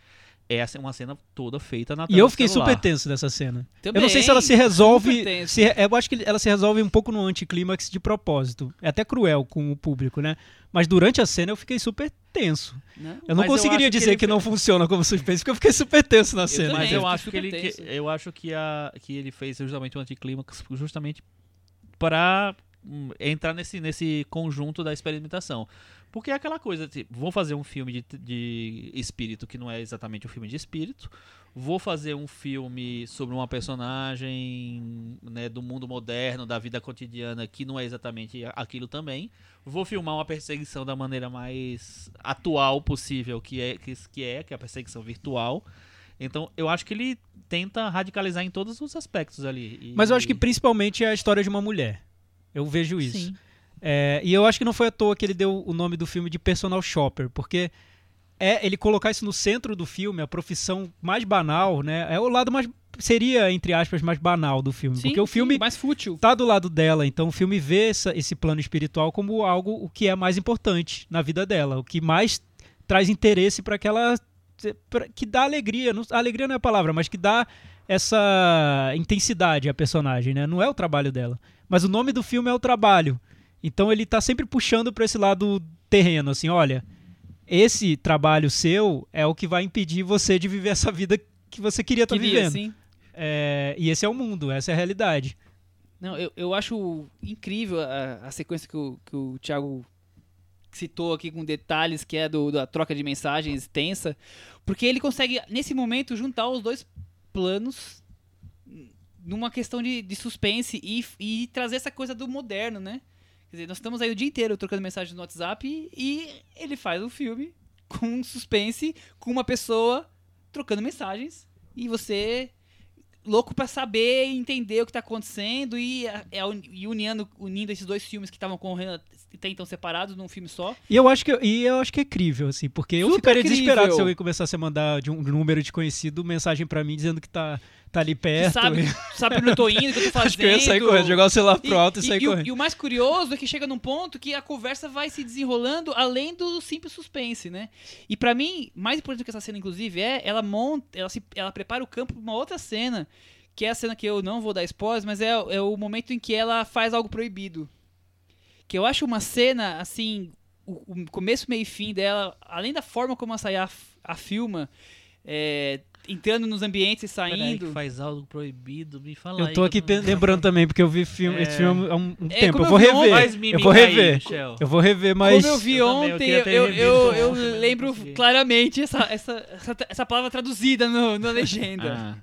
É a ce- uma cena toda feita na E eu fiquei celular. super tenso nessa cena. eu Também, não sei se ela se resolve. se- eu acho que ela se resolve um pouco no anticlímax de propósito. É até cruel com o público, né? Mas durante a cena eu fiquei super tenso. Né? Eu não eu conseguiria que dizer ele que, não funciona como suspense, porque eu fiquei super tenso na cena. também. Mas eu acho que ele, que- eu acho que, a, que ele fez justamente o anticlímax justamente para hum, entrar nesse, nesse conjunto da experimentação. Porque é aquela coisa, tipo, vou fazer um filme de, de espírito que não é exatamente um filme de espírito, vou fazer um filme sobre uma personagem né, do mundo moderno, da vida cotidiana, que não é exatamente aquilo também, vou filmar uma perseguição da maneira mais atual possível, que é, que, que é, que é a perseguição virtual. Então, eu acho que ele tenta radicalizar em todos os aspectos ali. E- Mas eu acho que principalmente é a história de uma mulher. Eu vejo isso. Sim. É, e eu acho que não foi à toa que ele deu o nome do filme de Personal Shopper, porque é ele colocar isso no centro do filme, a profissão mais banal, né? É o lado mais seria entre aspas mais banal do filme, Sim, porque o sim, filme mais fútil. tá do lado dela, então o filme vê essa- esse plano espiritual como algo o que é mais importante na vida dela, o que mais traz interesse para que ela pra- que dá alegria, não, alegria não é a palavra, mas que dá essa intensidade à personagem, né? Não é o trabalho dela, mas o nome do filme é o trabalho. Então ele tá sempre puxando para esse lado terreno, assim, olha, esse trabalho seu é o que vai impedir você de viver essa vida que você queria estar Queria, vivendo. sim. É, e esse é o mundo, essa é a realidade. Não, eu, eu acho incrível a, a sequência que o, que o Thiago citou aqui com detalhes, que é do, da troca de mensagens tensa, porque ele consegue, nesse momento, juntar os dois planos numa questão de, de suspense e, e trazer essa coisa do moderno, né? Quer dizer, nós estamos aí o dia inteiro trocando mensagens no WhatsApp e ele faz um filme com suspense, com uma pessoa trocando mensagens e você louco pra saber e entender o que tá acontecendo e, é, e unindo, unindo esses dois filmes que estavam correndo até então separados num filme só. E eu acho que, e eu acho que é crível, assim, porque eu Super ficaria crível. desesperado se alguém começasse a mandar de um número desconhecido mensagem pra mim dizendo que tá, tá ali perto. sabe, sabe onde eu tô indo, o que eu tô fazendo. Acho que eu ia sair correndo, jogar o celular pro alto e, sair e o- correndo. e o mais curioso é que chega num ponto que a conversa vai se desenrolando além do simples suspense, né? E pra mim, mais importante do que essa cena, inclusive, é ela monta, ela, se, ela prepara o campo pra uma outra cena, que é a cena que eu não vou dar spoilers, mas é, é o momento em que ela faz algo proibido. Que eu acho uma cena, assim, o, o começo, meio e fim dela, além da forma como a Sayá a filma, é, entrando nos ambientes e saindo. que faz algo proibido, me fala Eu aí tô que aqui não- pe- lembrando também, porque eu vi filme, É. esse filme há um, É, tempo. Eu vou eu rever. Eu vou aí, rever. Michel. Eu vou rever, mas. Como eu vi Eu eu ontem, eu, eu, eu, eu lembro claramente essa, essa, essa, essa palavra traduzida no, na legenda. Ah,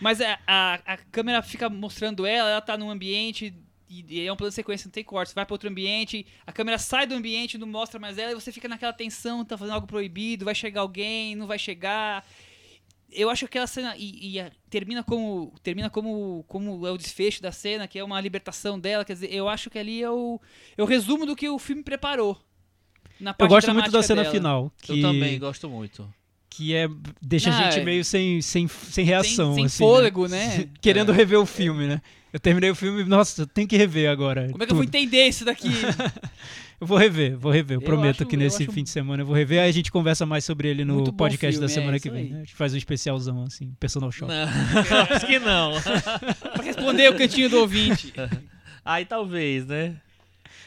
Mas a, a, a câmera fica mostrando ela, ela tá num ambiente e, e é um plano de sequência, não tem corte. Você vai pra outro ambiente, a câmera sai do ambiente, não mostra mais ela, e você fica naquela tensão, tá fazendo algo proibido, vai chegar alguém, não vai chegar. Eu acho que aquela cena e, e termina como termina como como é o desfecho da cena, que é uma libertação dela, quer dizer, eu acho que ali é o, é o resumo do que o filme preparou. Na Eu parte gosto muito da cena dela. final. Que, Eu também gosto muito. Que é. Deixa Não, a gente é- meio sem, sem, sem reação. sem assim, fôlego, né? Querendo rever o filme, né? Eu terminei o filme, nossa, eu tenho que rever agora. Como é que eu vou entender isso daqui? Eu vou rever, vou rever. Eu Eu prometo acho- que nesse acho- fim de semana eu vou rever. Aí a gente conversa mais sobre ele no Muito podcast filme, da é semana isso que vem. né? A gente faz um especialzão, assim, personal shop. Não, acho que não. pra responder o cantinho do ouvinte. Aí talvez, né?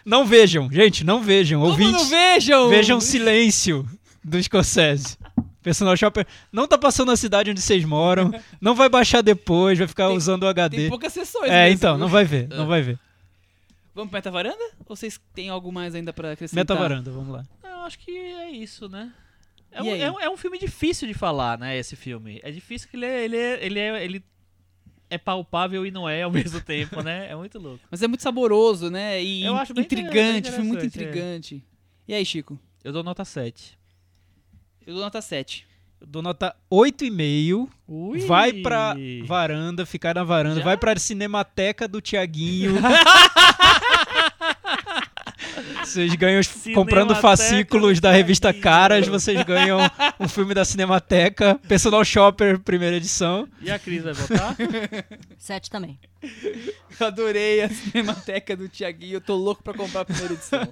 Não vejam, gente, não vejam. Como Ouvintes, não vejam? vejam o silêncio do Scorsese. Personal Shopper não tá passando na cidade onde vocês moram, não vai baixar depois, vai ficar Tem- usando o HD. Tem poucas sessões É, mesmo, então, não vai ver, não vai ver. Vamos pro Meta Varanda? Ou vocês têm algo mais ainda pra acrescentar? Meta varanda, vamos lá. Eu acho que é isso, né? É um, é, um, é um filme difícil de falar, né? Esse filme. É difícil que ele é, ele é, ele é, ele é palpável e não é ao mesmo tempo, né? É muito louco. Mas é muito saboroso, né? E Eu acho intrigante, filme muito é. intrigante. E aí, Chico? Eu dou nota 7. Eu dou nota 7. Eu dou nota 8,5. Ui! Vai pra varanda, ficar na varanda. Já? Vai pra cinemateca do Tiaguinho. Vocês ganham, os- comprando fascículos da revista. Caras, vocês ganham um filme da Cinemateca, Personal Shopper, primeira edição. E a Cris vai votar? Sete também. Eu adorei a cinemateca do Tiaguinho. Eu tô louco pra comprar a primeira edição.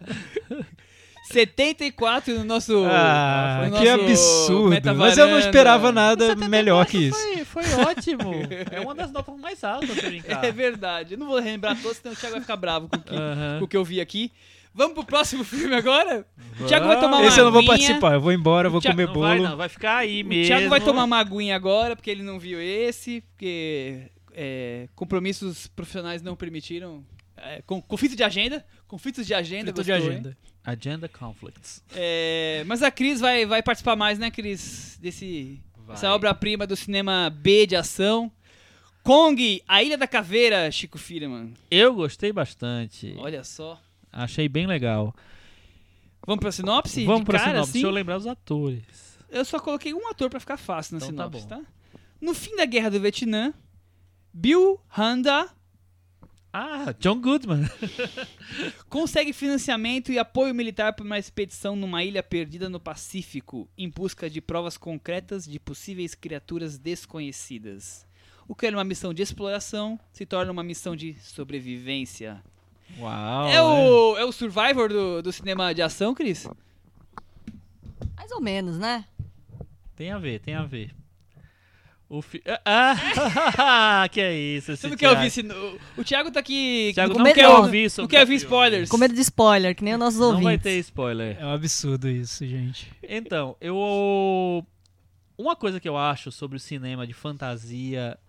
74 no nosso. Ah, no que nosso absurdo. Mas eu não esperava nada 74 melhor que isso. Foi, foi ótimo. É uma das notas mais altas brincar. É verdade. Eu não vou lembrar todos, senão o Thiago vai ficar bravo com o que, Aham. com o que eu vi aqui. Vamos pro próximo filme agora? O Thiago vai tomar uma Esse eu não vou aguinha. participar, eu vou embora, vou Thiago, comer Não bolo. vai, não. Vai ficar aí O mesmo. Thiago vai tomar uma aguinha agora, porque ele não viu esse, porque é, compromissos profissionais não permitiram. É, com, conflito de agenda. Conflitos de agenda. Conflito de gostou, hein? agenda. Agenda Conflicts. É, mas a Cris vai, vai participar mais, né, Cris? Desse, Vai. essa obra-prima do cinema B de ação. Kong, A Ilha da Caveira, Chico Firman. Eu gostei bastante. Olha só. Achei bem legal. Vamos pra sinopse? Vamos de pra cara, sinopse. assim? Deixa eu lembrar os atores. Eu só coloquei um ator pra ficar fácil na Então tá sinopse, bom. tá, No fim da Guerra do Vietnã, Bill Handa Ah, John Goodman. consegue financiamento e apoio militar para uma expedição numa ilha perdida no Pacífico, em busca de provas concretas de possíveis criaturas desconhecidas. O que era uma missão de exploração se torna uma missão de sobrevivência. Uau. é, o, é o Survivor do, do cinema de ação, Cris? Mais ou menos, né? Tem a ver, tem a ver. O fi... Ah, que é isso. Você não quer ouvir esse... O, o Thiago tá aqui... Thiago não quer não. ouvir não sobre quer ouvir o spoilers. Com medo de spoiler, que nem os nossos Não ouvintes. vai ter spoiler. É um absurdo isso, gente. Então, eu. Uma coisa que eu acho sobre o cinema de fantasia,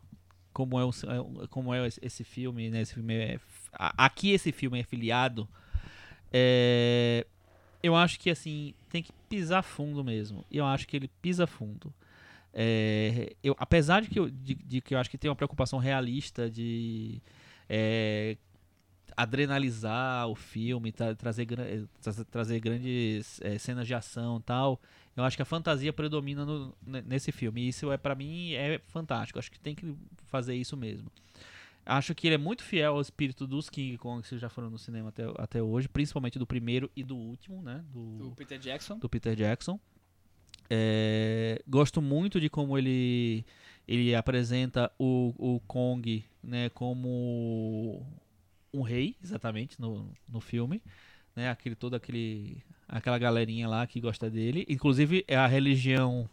como é, o, é- como é esse filme, né? Esse filme é, aqui esse filme é filiado, é, eu acho que assim tem que pisar fundo mesmo. Eu acho que ele pisa fundo. É, eu, apesar de que, eu, de, de que eu acho que tem uma preocupação realista de é, adrenalizar o filme, tra- trazer, eh, tra- trazer grandes eh, cenas de ação tal. Eu acho que a fantasia predomina no- ne- nesse filme. E isso é para mim é fantástico. Acho que tem que fazer isso mesmo. Acho que ele é muito fiel ao espírito dos King Kong que já foram no cinema até, até hoje, principalmente do primeiro e do último, né? Do Peter Jackson. do Peter Jackson. É, gosto muito de como ele ele apresenta o, o Kong né, como um rei, exatamente, no, no filme. Né, aquele, todo aquele, aquela galerinha lá que gosta dele. Inclusive, a religião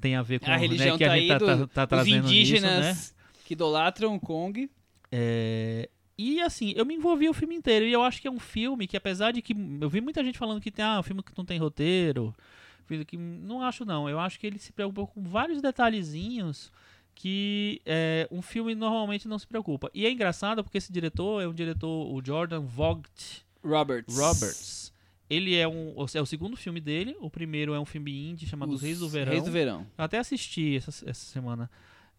tem a ver com A religião né, que tá a gente tá, do- tá, tá Os trazendo indígenas nisso, né? que idolatram o Kong. É, e assim, eu me envolvi o filme inteiro. E eu acho que é um filme que, apesar de que. Eu vi muita gente falando que tem ah, um filme que não tem roteiro. filme Que, não acho, não. Eu acho que ele se preocupou com vários detalhezinhos que é, um filme normalmente não se preocupa. E é engraçado porque esse diretor é um diretor, o Jordan Vogt Roberts. Roberts. Ele é, um, é o segundo filme dele. O primeiro é um filme indie chamado Os Reis do Verão. Reis do Verão. Eu até assisti essa, essa semana.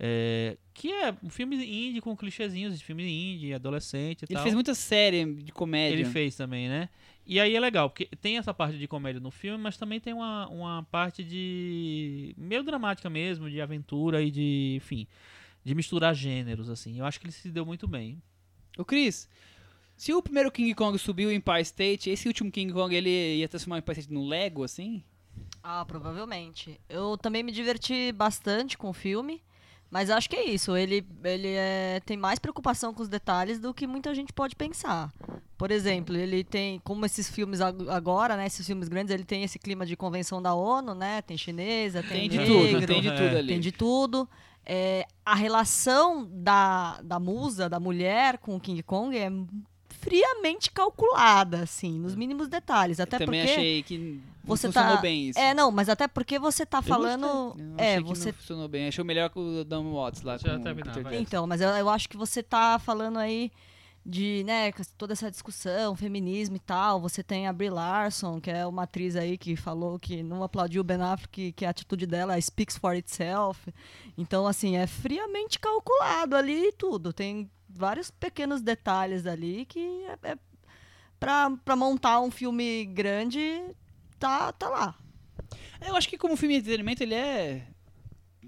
É, que é um filme indie com clichêzinhos de filme indie, adolescente e Ele tal. fez muita série de comédia. Ele fez também, né? E aí é legal, porque tem essa parte de comédia no filme, mas também tem uma, uma parte de. meio dramática mesmo, de aventura e de. enfim. De misturar gêneros, assim. Eu acho que ele se deu muito bem. Ô, Cris, se o primeiro King Kong subiu em Empire State, esse último King Kong ele ia transformar o Empire State no Lego, assim? Ah, provavelmente. Eu também me diverti bastante com o filme, mas acho que é isso. Ele, ele é, tem mais preocupação com os detalhes do que muita gente pode pensar. Por exemplo, ele tem, como esses filmes ag- agora, né, esses filmes grandes, ele tem esse clima de convenção da ONU, né? Tem chinesa, tem, Tem de negro, tudo, tem de tudo ali. tem de tudo. É, a relação da, da musa, da mulher com o King Kong é friamente calculada, assim, nos mínimos detalhes. Até Também porque achei que não você funcionou tá- bem isso. é, não, mas até porque você tá falando. Eu É, achei que você. não funcionou bem. Achei melhor que o Dan Watts lá. Já terminava, é. Então, mas eu, eu acho que você tá falando aí de, né, toda essa discussão, feminismo e tal. Você tem a Brie Larson, que é uma atriz aí que falou que não aplaudiu o Ben Affleck, que a atitude dela speaks for itself. Então, assim, é friamente calculado ali e tudo. Tem vários pequenos detalhes ali que é, é pra, pra montar um filme grande, tá, tá lá. Eu acho que como filme de entretenimento ele é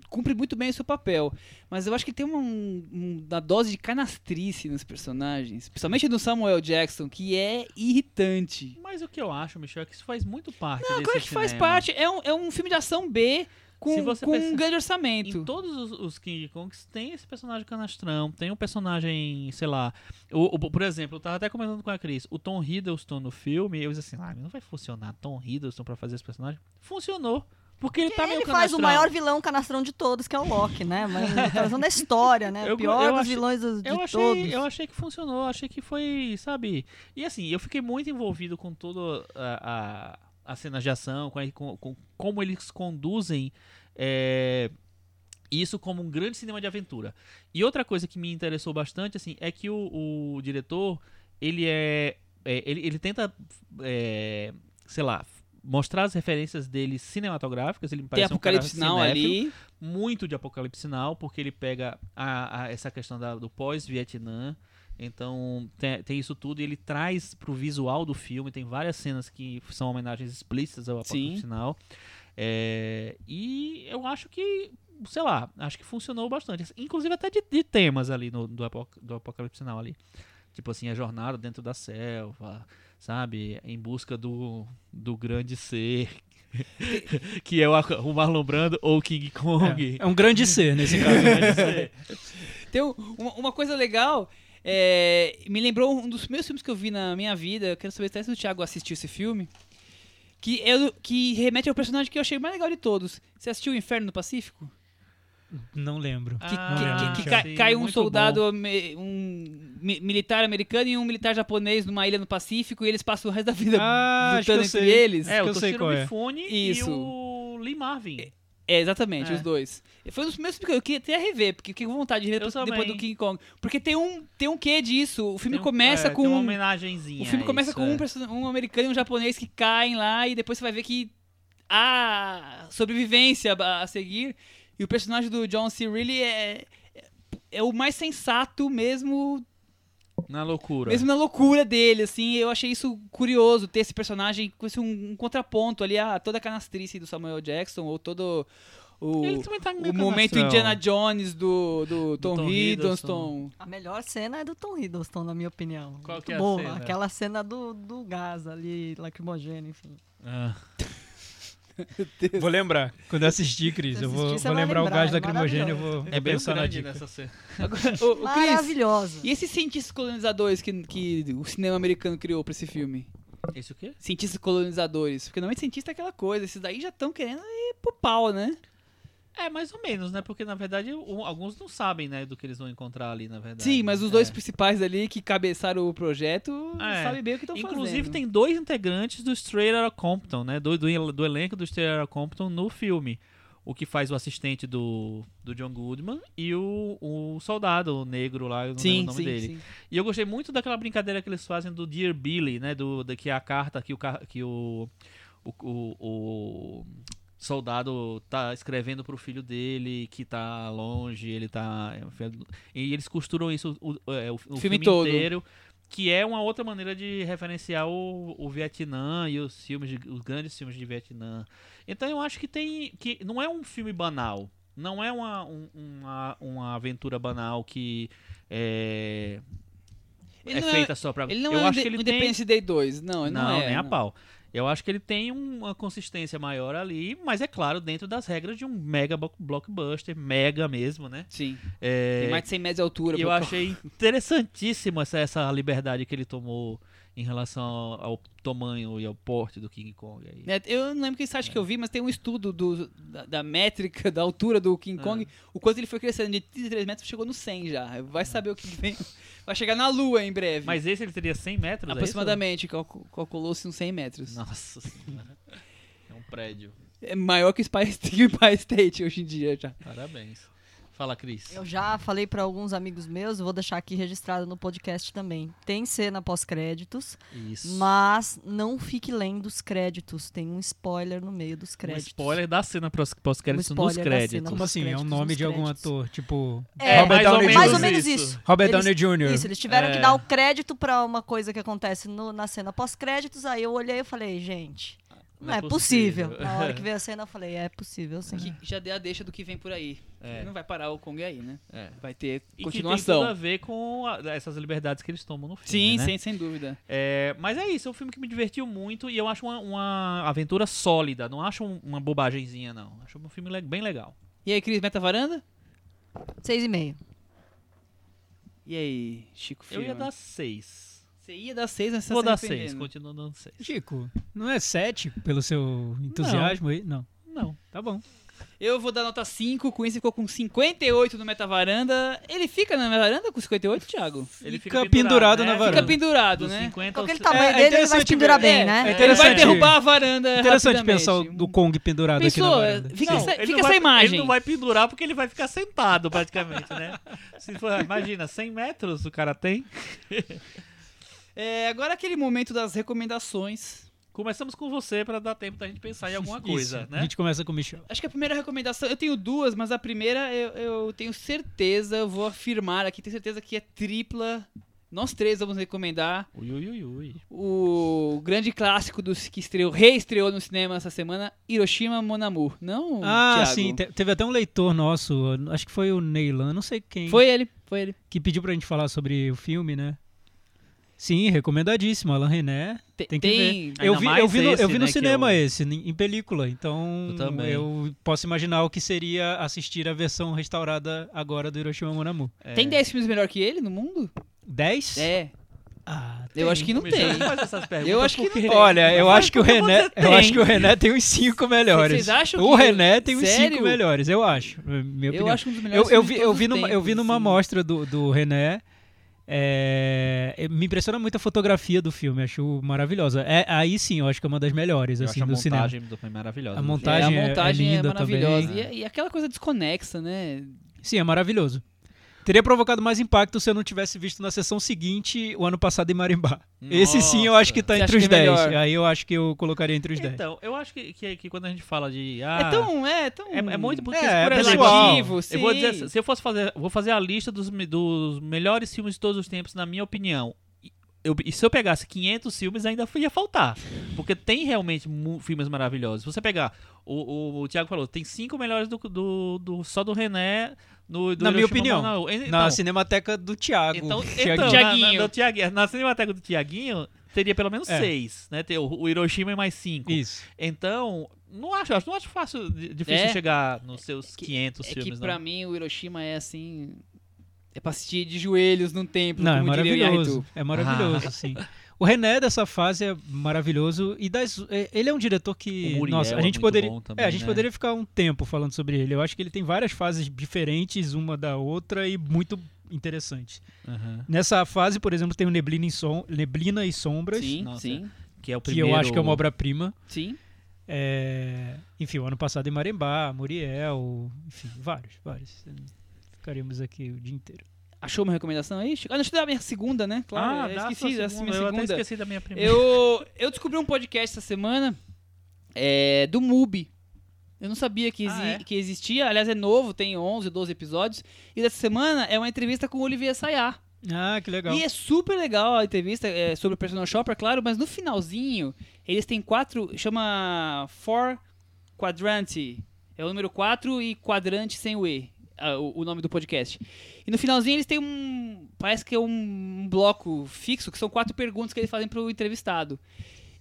cumpre muito bem o seu papel, mas eu acho que tem uma, um- uma dose de canastrice nos personagens, principalmente do Samuel Jackson, que é irritante. Mas o que eu acho, Michel, é que isso faz muito parte Não, desse claro que faz cinema. parte. É um, é um filme de ação B com, com um pensar- grande Em orçamento. todos os, os King Kongs tem esse personagem canastrão, tem um personagem, sei lá. O, o- por exemplo, eu tava até comentando com a Cris, o Tom Hiddleston no filme, eu disse assim, ah, não vai funcionar Tom Hiddleston pra fazer esse personagem. Funcionou. Porque ele tá meio ele faz o maior vilão canastrão de todos, que é o Loki, né? Mas trazendo da história, né? Eu- o pior eu dos achei- vilões de Eu achei, todos. eu achei que funcionou, achei que foi, sabe? E assim, eu fiquei muito envolvido com toda a, a, as cenas de ação, com, a- com- com como eles conduzem é, isso como um grande cinema de aventura. E outra coisa que me interessou bastante, assim, é que o, o diretor, ele é, é, ele, ele tenta, é, sei lá, mostrar as referências dele cinematográficas. Ele me Tem parece um cara Apocalipse Now cinéfilo ali. muito de Apocalipse Sinal, porque ele pega a, a- essa questão da- do pós-Vietnã. Então tem, tem isso tudo e ele traz pro visual do filme. Tem várias cenas que são homenagens explícitas ao Apocalipse. Sinal. É, e eu acho que, sei lá, acho que funcionou bastante. Inclusive até de, de temas ali no, do, Apoc- do Apocalipse Sinal ali. Tipo assim, a jornada dentro da selva, sabe? Em busca do, do grande ser. que é o, o Marlon Brando ou o King Kong. É um grande ser nesse caso. né? Tem um- uma, uma coisa legal. É, me lembrou um dos primeiros filmes que eu vi na minha vida. Eu quero saber até se o Thiago assistiu esse filme. Que, é, que remete ao personagem que eu achei mais legal de todos. Você assistiu O Inferno no Pacífico? Não lembro. Que, Ah, que- lembro, que- que cai, cai um soldado, um mi- militar americano e um militar japonês numa ilha no Pacífico e eles passam o resto da vida Ah, lutando entre sei. eles. É, que o eu sei Toshiro qual é. Mifune Isso. e o Lee Marvin. É, exatamente, É. os dois. Foi um dos primeiros filmes que eu queria até rever, porque eu fiquei com vontade de rever depois, depois do. King Kong. Porque tem um, tem um quê disso. O filme Tem começa é, com. Uma homenagenzinha. O filme a começa isso, com um, é. um americano e um japonês que caem lá e depois você vai ver que há sobrevivência a, a seguir. E o personagem do John C. Reilly é, é, é o mais sensato mesmo, Na loucura. mesmo na loucura dele, assim. Eu achei isso curioso, ter esse personagem com esse um, um contraponto ali a toda a canastrice do Samuel Jackson, ou todo o, Ele também tá meio o momento. Indiana Jones do, do, Tom, Tom Hiddleston. A melhor cena é do Tom Hiddleston, na minha opinião. Qual Muito que é a boa. cena? Aquela cena do, do gás ali, lacrimogêneo, enfim. Ah. Vou lembrar. Quando eu assistir, Cris, eu vou, vou vai lembrar o lembrar, gás é lacrimogênio. Eu vou, É bem pensar na dica. nessa cena. Agora, Chris, Maravilhosa. e esses cientistas colonizadores que, que o cinema americano criou pra esse filme? Esse o quê? Cientistas colonizadores. Porque normalmente cientista é aquela coisa, esses daí já estão querendo ir pro pau, né? É, mais ou menos, né? Porque, na verdade, o- alguns não sabem, né, do que eles vão encontrar ali, na verdade. Sim, mas os dois É. principais ali que cabeçaram o projeto É. sabem bem o que estão fazendo. Inclusive, tem dois integrantes do Straight Outta Compton, né? Do, do, do elenco do Straight Outta Compton no filme. O que faz o assistente do, do John Goodman e o, o soldado negro lá, eu não lembro Sim, o nome sim, dele. sim. E eu gostei muito daquela brincadeira que eles fazem do Dear Billy, né? Do, da, que é a carta que o, que o, o, o, o soldado tá escrevendo pro filho dele, que tá longe, ele tá. E eles costuram isso o, é, o, o filme filme, inteiro. Que é uma outra maneira de referenciar o, o Vietnã e os filmes, de- os grandes filmes de Vietnã. Então eu acho que tem. que Não é um filme banal. Não é uma, um- uma, uma aventura banal que é, Ele é não feita só pra. Ele não eu é um acho que Inde- ele Independence Day 2. Não, tem. não, Não, é. nem a não. pau. Eu acho que ele tem uma consistência maior ali, mas é claro, dentro das regras de um mega blockbuster, mega mesmo, né? Sim. É, Tem mais de 100 metros de altura. e eu achei interessantíssima essa, essa liberdade que ele tomou em relação ao, ao tamanho e ao porte do King Kong. Aí. Né, Eu não lembro que site É. que eu vi, mas tem um estudo do, da, da métrica, da altura do King Ah. Kong, o quanto ele foi crescendo de 33 metros, chegou no 100 já. Vai saber o que vem. Vai chegar na Lua em breve. Mas esse ele teria 100 metros? é? Aproximadamente, calcu- calculou-se uns 100 metros. Nossa senhora. É um prédio. É maior que o Empire, que o Empire State hoje em dia já. Parabéns. Fala, Cris. Eu já falei pra alguns amigos meus, vou deixar aqui registrado no podcast também. Tem cena pós-créditos, Isso. mas não fique lendo os créditos. Tem um spoiler no meio dos Um créditos. spoiler da cena pós- pós-créditos Um nos spoiler da créditos. cena. Como assim? É o créditos, nome de algum ator, tipo É, Robert mais ou Downey Mais ou menos isso. Robert Eles- Downey Jr. Isso, eles tiveram É. que dar o crédito pra uma coisa que acontece no- na cena pós-créditos. Aí eu olhei e falei, gente, não, é, possível. Na hora que veio a cena, eu falei, é possível sim. Que já deu a deixa do que vem por aí. É. Não vai parar o Kong aí, né? É. Vai ter E que tem continuação. tudo a ver com a- essas liberdades que eles tomam no filme, Sim, né? sim, sem dúvida. É, mas é isso, é um filme que me divertiu muito e eu acho uma, uma aventura sólida, não acho um- uma bobagemzinha, não. Acho um filme bem legal. E aí, Cris, meta varanda? Seis e meio. E aí, Chico Eu Firman? ia dar seis. Você ia dar seis, mas você Vou tá dar se seis, arrependendo. continuo dando seis. Chico, não é 7 pelo seu entusiasmo aí? Não. Não. Tá bom. Eu vou dar nota 5, com isso ficou com 58 no Metavaranda. Ele fica na Varanda com 58, Thiago? Ele Fica pendurado na né? varanda. Fica pendurado, né? 50 Com aos aquele se- tamanho É, é dele, ele vai pendurar bem, É, né? é Ele vai derrubar a varanda Interessante pensar o- do Kong pendurado aqui na Pensou? varanda. Fica, Não, essa, fica não essa vai- imagem. Ele não vai pendurar porque ele vai ficar sentado, praticamente, né? Se for, imagina, 100 metros o cara tem. É, agora aquele momento das recomendações. Começamos com você pra dar tempo da gente pensar em alguma coisa, Isso, né? A gente começa com o Michel. Acho que a primeira recomendação, eu tenho duas, mas a primeira eu, eu tenho certeza, eu vou afirmar aqui, tenho certeza que é tripla. Nós três vamos recomendar Ui, ui, ui, ui. o grande clássico dos que estreou, reestreou no cinema essa semana, Hiroshima Mon Amour. Não, Ah, Thiago? sim. te- teve até um leitor nosso, acho que foi o Neylan, não sei quem, Foi ele, foi ele. que pediu pra gente falar sobre o filme, né? Sim, recomendadíssimo. Alan René. Te- Tem que tem, Ainda Eu vi, eu vi no, eu esse, vi no né, cinema eu- esse, em película. Então Eu eu posso imaginar o que seria assistir a versão restaurada agora do Hiroshima Mon Amour. É. tem 10 filmes melhor que ele no mundo? 10? É, Ah, eu acho que não tem. faz essas perguntas Eu acho que não tem. Olha, eu acho que o René, eu acho tem. que o René tem uns 5 melhores. Vocês acham o René tem uns Sério? 5 melhores, eu acho. Minha Eu opinião. acho um dos melhores eu, eu filmes vi, eu vi numa, eu vi numa assim. mostra do, do René. É, me impressiona muito a fotografia do filme, acho maravilhosa. É, aí sim, eu acho que é uma das melhores Eu assim, acho a do cinema. montagem do filme maravilhosa. A montagem- é, a é- montagem é é, linda maravilhosa. E, é- e aquela coisa desconexa, né? Sim, é maravilhoso. Teria provocado mais impacto se eu não tivesse visto na sessão seguinte o ano passado em Marimbá. Esse sim eu acho que tá Você entre os que é 10. melhor? Aí eu acho que eu colocaria entre os 10. Então, eu acho que, que, que quando a gente fala de. Ah, é tão. É, tão. é, é muito porque É, por é exemplo, relativo, sim. Eu vou dizer, assim, se eu fosse fazer, vou fazer a lista dos, dos melhores filmes de todos os tempos, na minha opinião. E Eu, e se eu pegasse 500 filmes, ainda ia faltar. Porque tem realmente filmes maravilhosos. Se você pegar, o, o, o Thiago falou, tem cinco melhores do, do, do- só do René. No, do Na minha opinião. Então, na cinemateca do Thiago. então, então Thiaguinho. Na, na, do Thiaguinho, na cinemateca do Tiaguinho, teria pelo menos É. seis. Né? Tem o, o Hiroshima e mais cinco. Isso. Então, não acho, não acho fácil, di- difícil É. chegar nos seus Que- 500 É filmes, que pra não. mim o Hiroshima é assim. É pra assistir de joelhos num templo, Não, é como diria o maravilhoso. É maravilhoso, sim. O René dessa fase é maravilhoso e das, é- ele é um diretor que O Muriel nossa, a é gente muito poderia, bom também, é, a gente né? poderia ficar um tempo falando sobre ele. Eu acho que ele tem várias fases diferentes uma da outra e muito interessantes. Aham. Nessa fase, por exemplo, tem o Neblina, em Som- Neblina e Sombras, Sim, Nossa. sim, Que é o que primeiro... eu acho que é uma obra-prima. sim. É, enfim, o ano passado em Marembá, Muriel, enfim, vários, vários. Ficaríamos aqui o dia inteiro. Achou uma recomendação aí? Chico? Ah, deixa eu dar a minha segunda, né? Claro, Ah, eu esqueci da segunda, minha Eu segunda. esqueci da minha primeira. Eu, eu descobri um podcast essa semana é, do MUBI. Eu não sabia que, exi- Ah, é? que existia. Aliás, é novo, tem 11, 12 episódios. E dessa semana é uma entrevista com o Olivier Sayá. Ah, que legal. E é super legal a entrevista é, sobre o Personal Shopper, claro, mas no finalzinho eles têm quatro. chama Four Quadrante. É o número 4 e quadrante sem o E. ah, o, o nome do podcast. E no finalzinho eles têm um. Parece que é um bloco fixo, que são quatro perguntas que eles fazem pro entrevistado.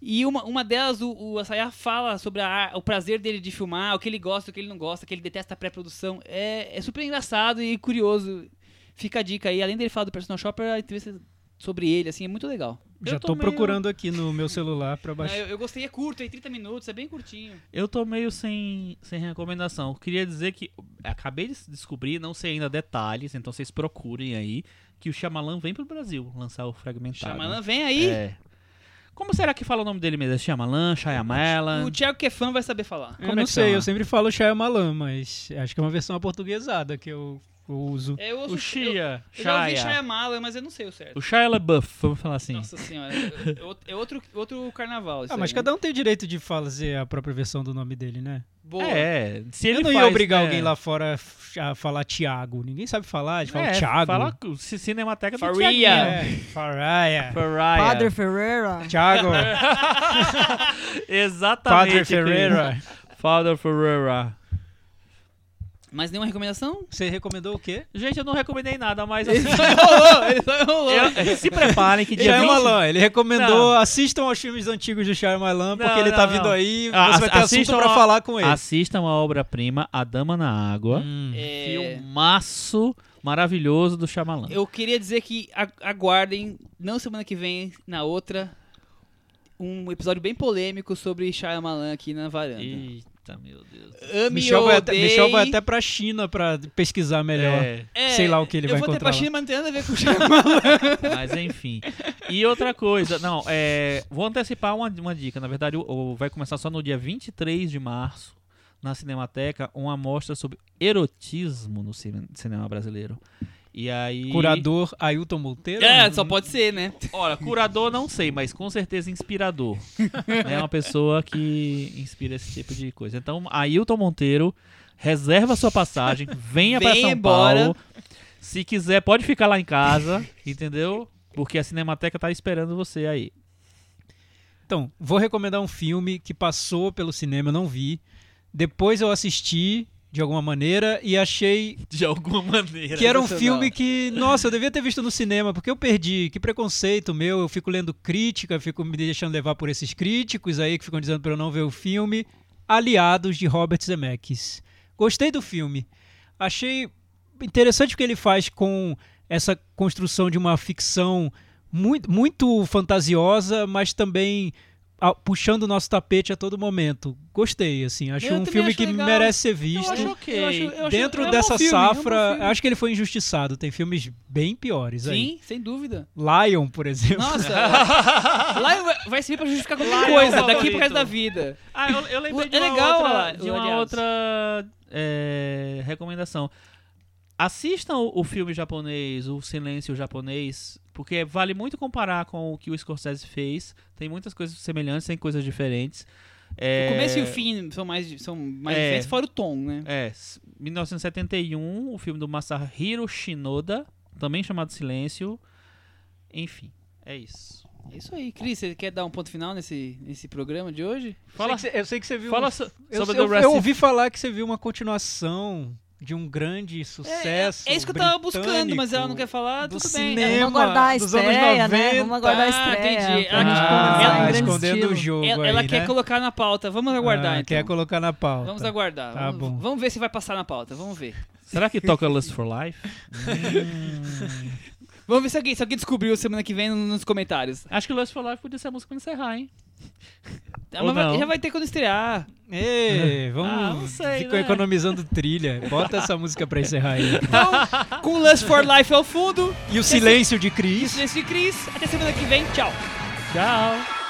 E uma, uma delas, o, o Asayah fala sobre a o prazer dele de filmar, o que ele gosta, o que ele não gosta, que ele detesta a pré-produção. É, é super engraçado e curioso. Fica a dica aí. Além dele falar do Personal Shopper, a entrevista sobre ele, assim, é muito legal. Já Eu tô tô meio- procurando aqui no meu celular pra baixar. eu, eu gostei, é curto, é 30 minutos, é bem curtinho. Eu tô meio sem, sem recomendação. Eu queria dizer que acabei de descobrir, não sei ainda detalhes, então vocês procurem aí, que o Shyamalan vem pro Brasil lançar o Fragmentado. Shyamalan vem aí. É. Como será que fala o nome dele mesmo? É Shyamalan, Shyamalan? O Thiago que é fã vai saber falar. Eu Como é não que sei, chama? eu sempre falo Shyamalan, mas acho que é uma versão aportuguesada que eu, eu uso. É, eu ouço- O Shia. Eu, eu já ouvi. Shyamalan, mas eu não sei o certo. O Shia LaBeouf, vamos falar assim. Nossa senhora, é- é outro, outro carnaval. isso Ah, mas aí, cada um tem o direito de fazer a própria versão do nome dele, né? Boa. É, se ele eu não faz, ia obrigar né, alguém lá fora a falar Tiago. Ninguém sabe falar, a gente fala é, Thiago. Fala Cinemateca do Faria. Thiaguinho. É, Faraya. Faria. Padre Ferreira. Thiago. Exatamente. Padre Ferreira. Father Ferreira. Mas nenhuma recomendação? Você recomendou o quê? Gente, eu não recomendei nada, mas Ele assim, só enrolou, ele só enrolou. eu- se preparem que dia 20... Shyamalan, ele recomendou, Não. assistam aos filmes antigos do Shyamalan, porque Não, ele tá não, vindo não. aí, Ah, você vai ter ass- assunto assistam pra a- falar com ele. Assistam a obra-prima A Dama na Água. Hum. É, Filmaço maravilhoso do Shyamalan. eu queria dizer que a- aguardem, não semana que vem, na outra, um episódio bem polêmico sobre Shyamalan aqui na varanda. Eita, meu Deus. Ame Michel, ou vai até. Michel vai até pra China pra pesquisar melhor. É, É, sei lá o que ele eu vai vou ter encontrar pra lá. China, mas não tem nada a ver com o Shyamalan. mas enfim. E outra coisa, não, é, vou antecipar uma, uma dica. Na verdade, o, o- vai começar só no dia 23 de março, na Cinemateca, uma mostra sobre erotismo no cine- cinema brasileiro. E aí. Curador Ailton Monteiro? é, só pode ser, né? Olha, curador não sei, mas com certeza inspirador. é uma pessoa que inspira esse tipo de coisa. Então, Ailton Monteiro, reserva sua passagem, venha pra Venha São embora. Paulo. Se quiser, pode ficar lá em casa, entendeu? Porque a Cinemateca tá esperando você aí. Então, vou recomendar um filme que passou pelo cinema, eu não vi. Depois eu assisti de alguma maneira e achei De alguma maneira. que era um filme que, nossa, eu devia ter visto no cinema, porque eu perdi. Que preconceito meu, eu fico lendo crítica, fico me deixando levar por esses críticos aí que ficam dizendo para eu não ver o filme. Aliados de Robert Zemeckis. Gostei do filme. Achei interessante o que ele faz com essa construção de uma ficção muito, muito fantasiosa, mas também puxando o nosso tapete a todo momento. Gostei, assim. Acho Eu um filme acho que legal. merece ser Eu visto. acho ok. Eu acho- eu acho- Dentro é dessa filme, é safra, acho que ele foi injustiçado. Tem filmes bem piores aí. Sim, sem dúvida. Lion, por exemplo. Nossa, lá vai- servir pra justificar qualquer é coisa daqui favorito. pro resto da vida. Ah, eu, eu lembrei de É uma legal, outra, de uma outra é, recomendação. Assistam o, o filme japonês, o Silêncio japonês, porque vale muito comparar com o que o Scorsese fez. Tem muitas coisas semelhantes, tem coisas diferentes. É, O começo e o fim são mais, são mais É. diferentes, fora o tom, né? É, s- 1971, o filme do Masahiro Shinoda, também chamado Silêncio. Enfim, é isso. É isso aí. Cris, você quer dar um ponto final nesse, nesse programa de hoje? Fala, Sei que cê- eu sei que você viu. fala um- so- eu, sobre eu- The Rest eu ouvi falar que você viu uma continuação de um grande sucesso. É, é isso que eu tava buscando, mas ela não quer falar, do tudo bem. cinema. Vamos aguardar a estreia, né? 90. Vamos aguardar a Ah, estreia. entendi. pra Ah, gente ela- grande escondendo estilo. o jogo Ela, aí, ela né? quer colocar na pauta. Vamos aguardar, Ah, então. Quer colocar na pauta. Vamos aguardar. Tá vamos, bom. vamos ver se vai passar na pauta. Vamos ver. Será que toca Lust for Life? Vamos ver se alguém, se alguém descobriu semana que vem nos comentários. Acho que Lust for Life podia ser a música pra encerrar, hein? Ah, vai- já vai ter quando estrear. Ei, vamos. Ah, não sei, Ficou né? economizando trilha. Bota essa música pra encerrar aí. Então, com Lust for Life ao fundo. E o silêncio de E o Cris. silêncio de Cris. Até semana que vem. Tchau. Tchau!